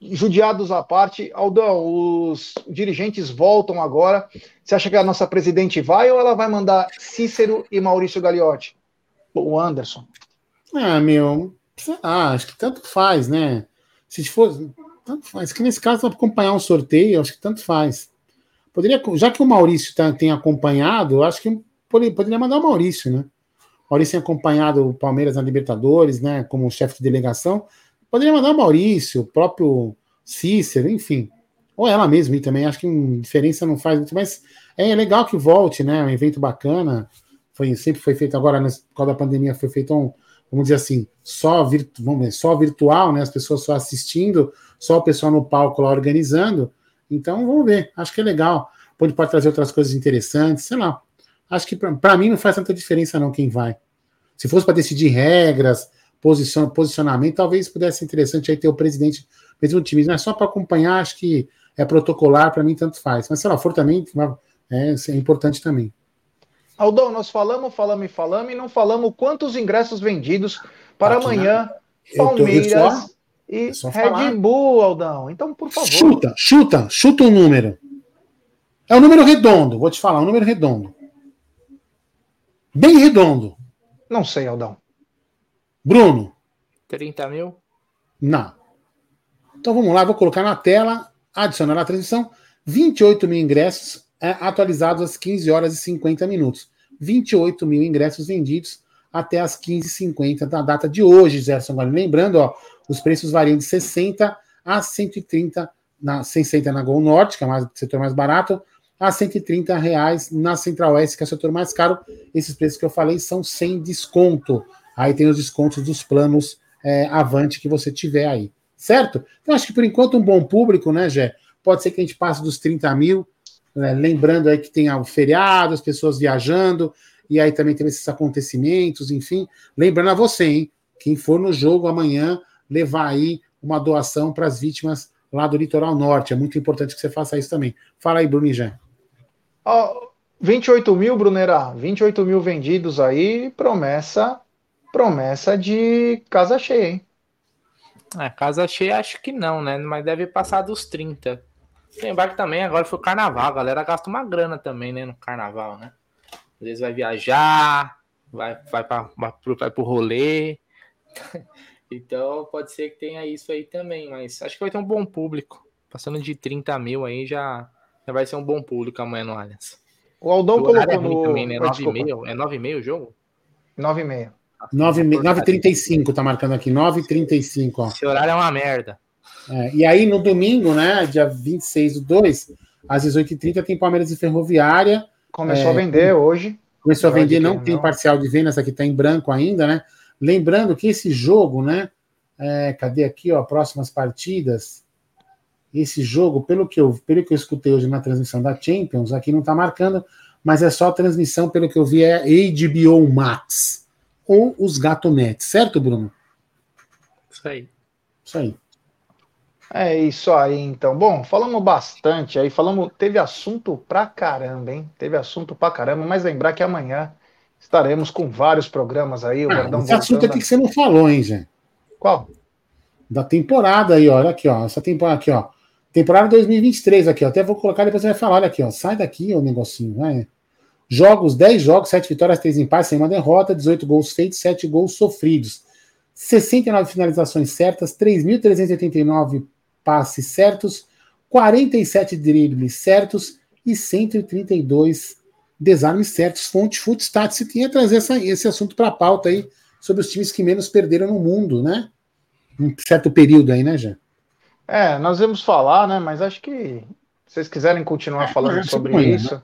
judiados à parte, Aldão, os dirigentes voltam agora. Você acha que a nossa presidente vai ou ela vai mandar Cícero e Maurício Gagliotti? O Anderson. Ah, meu, lá, acho que tanto faz, né? Se for, tanto faz. Que nesse caso, acompanhar um sorteio, acho que tanto faz. Poderia, já que o Maurício tá, tem acompanhado, acho que poderia, mandar o Maurício, né? Maurício tem acompanhado o Palmeiras na Libertadores, né? Como chefe de delegação. Poderia mandar o Maurício, o próprio Cícero, enfim. Ou ela mesma aí também, acho que diferença não faz muito, mas é legal que volte, né? Um evento bacana. Foi, sempre foi feito agora, por causa da pandemia, foi feito um, vamos dizer assim, só, virtu, vamos dizer, só virtual, né? As pessoas só assistindo, só o pessoal no palco lá organizando. Então, vamos ver. Acho que é legal. Pode, pode trazer outras coisas interessantes, sei lá. Acho que para mim não faz tanta diferença, não, quem vai. Se fosse para decidir regras, posicion, posicionamento, talvez pudesse ser interessante aí ter o presidente mesmo time. Mas só para acompanhar, acho que é protocolar, para mim tanto faz. Mas se ela for também, é, é importante também. Aldão, nós falamos, falamos e falamos e não falamos quantos ingressos vendidos para Aqui, amanhã, tô- eu Palmeiras só- e só Red. Bull, Aldão. Então, por favor. Chuta, chuta, chuta um número. É um número redondo, vou te falar, um número redondo. Bem redondo. Não sei, Aldão. Bruno, 30 mil? não. Então vamos lá, vou colocar na tela, adicionar na transmissão, 28 mil ingressos é, atualizados às 15 horas e 50 minutos. 28 mil ingressos vendidos até às 15h50 da data de hoje, Gerson Guarani. Lembrando, ó, os preços variam de 60 a 130 na 60 na Gol Norte, que é o setor mais barato, a 130 reais na Central Oeste, que é o setor mais caro. Esses preços que eu falei são sem desconto. Aí tem os descontos dos planos é, Avante que você tiver aí, certo? Então acho que por enquanto um bom público, né, Gé? Pode ser que a gente passe dos 30 mil, né? lembrando aí que tem o feriado, as pessoas viajando, e aí também teve esses acontecimentos, enfim. Lembrando a você, hein? Quem for no jogo amanhã, levar aí uma doação para as vítimas lá do litoral norte. É muito importante que você faça isso também. Fala aí, Bruno e Jean. Ó, 28 mil, Brunera. 28 mil vendidos aí. Promessa. Promessa de casa cheia, hein? É, casa cheia acho que não, né? Mas deve passar dos 30. Lembrar que também agora foi o carnaval, a galera gasta uma grana também, né? No carnaval, né? Às vezes vai viajar, vai, vai, pra, vai, pro, vai pro rolê. então pode ser que tenha isso aí também, mas acho que vai ter um bom público. Passando de 30 mil aí já, já vai ser um bom público amanhã no Allianz. O Aldão O horário colocou é no. também, né? Oh, desculpa. 9,5? É 9,5 o jogo? 9,5. 9h35 tá marcando aqui, 9h35, ó. Esse horário é uma merda. É, e aí no domingo, né, dia 26 do 2, às 18h30 tem Palmeiras e Ferroviária. Começou É, a vender hoje. Começou a vender, que não tem não. parcial de venda, essa aqui tá em branco ainda, né? Lembrando que esse jogo, né? é, cadê aqui, ó, próximas partidas? Esse jogo, pelo que, eu, pelo que eu escutei hoje na transmissão da Champions, aqui não tá marcando, mas é só a transmissão, pelo que eu vi, é HBO Max ou os Gato Net, certo, Bruno? Isso aí. Isso aí. É isso aí, então. Bom, falamos bastante aí, falamos, teve assunto pra caramba, hein? Teve assunto pra caramba, mas lembrar que amanhã estaremos com vários programas aí. O ah, esse assunto aqui que você não falou, hein, Zé? Qual? Da temporada aí, olha aqui, ó. Essa temporada aqui, ó. Temporada 2023 aqui, ó. Até vou colocar depois você vai falar, olha aqui, ó. Sai daqui, o negocinho, vai. Jogos, 10 jogos, 7 vitórias, 3 empates, sem uma derrota, 18 gols feitos, 7 gols sofridos. 69 finalizações certas, 3.389 passes certos, 47 dribles certos e 132 desarmes certos. Fonte Footstats que ia trazer essa, esse assunto para a pauta aí sobre os times que menos perderam no mundo, né? Um certo período aí, né, Jean? É, nós vamos falar, né? Mas acho que se vocês quiserem continuar é, falando é, sobre isso. Né?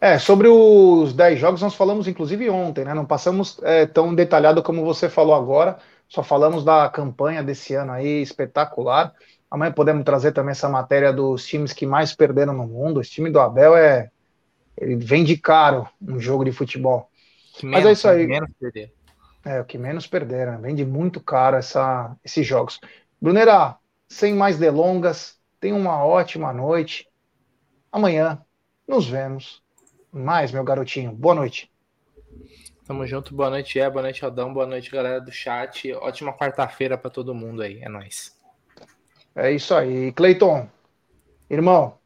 É, sobre os 10 jogos, nós falamos inclusive ontem, né? Não passamos é, tão detalhado como você falou agora, só falamos da campanha desse ano aí espetacular. Amanhã podemos trazer também essa matéria dos times que mais perderam no mundo. Esse time do Abel é. Ele vende caro um jogo de futebol. Que Mas é isso aí. Menos perder. É, o que menos perderam. Vende muito caro essa, esses jogos. Brunera, sem mais delongas, tenha uma ótima noite. Amanhã nos vemos mais, meu garotinho. Boa noite. Tamo junto, boa noite, é, boa noite, Aldão, boa noite, galera do chat. Ótima quarta-feira para todo mundo aí, é nóis. É isso aí. Cleiton, irmão,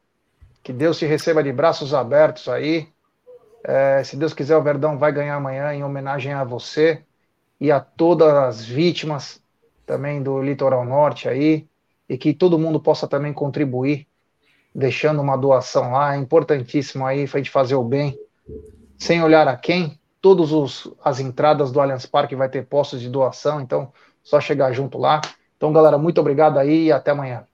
que Deus te receba de braços abertos aí. É, se Deus quiser, o Verdão vai ganhar amanhã em homenagem a você e a todas as vítimas também do Litoral Norte aí. E que todo mundo possa também contribuir, deixando uma doação lá. É importantíssimo aí para a gente fazer o bem, sem olhar a quem. Todas as entradas do Allianz Parque vai ter postos de doação, então só chegar junto lá. Então, galera, muito obrigado aí e até amanhã.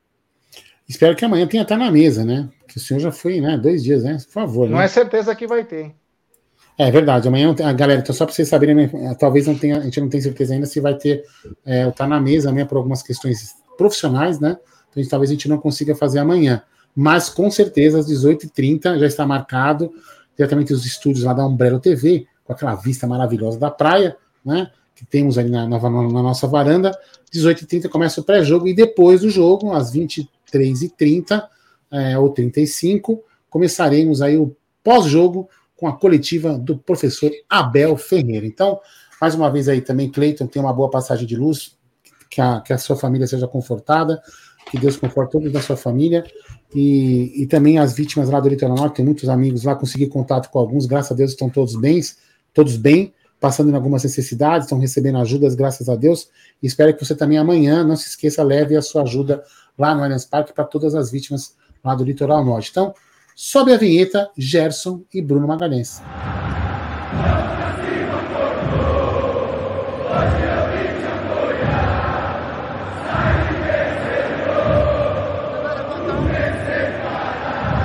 Espero que amanhã tenha até na mesa, né? Que o senhor já foi, né? Dois dias, né? Por favor. Não né? é certeza que vai ter. É verdade. Amanhã, a galera, então, só para vocês saberem, né, talvez não tenha, a gente não tenha certeza ainda se vai ter é, o Tá na Mesa, né? Por algumas questões profissionais, né? Então, talvez a gente não consiga fazer amanhã. Mas com certeza, às 18h30 já está marcado, diretamente os estúdios lá da Umbrella TV, com aquela vista maravilhosa da praia, né? Que temos ali na, na, na nossa varanda. 18h30 começa o pré-jogo e depois do jogo, às 23h30 é, ou 35 começaremos aí o pós-jogo com a coletiva do professor Abel Ferreira. Então, mais uma vez aí também, Cleiton, tem uma boa passagem de luz, que a, que a sua família seja confortada, que Deus conforte todos da sua família e, e também as vítimas lá do Litoral Norte, tem muitos amigos lá, consegui contato com alguns, graças a Deus estão todos bem, todos bem, passando em algumas necessidades, estão recebendo ajudas, graças a Deus. E espero que você também amanhã, não se esqueça, leve a sua ajuda lá no Allianz Parque para todas as vítimas lá do Litoral Norte. Então, sobe a vinheta, Gerson e Bruno Magalhães.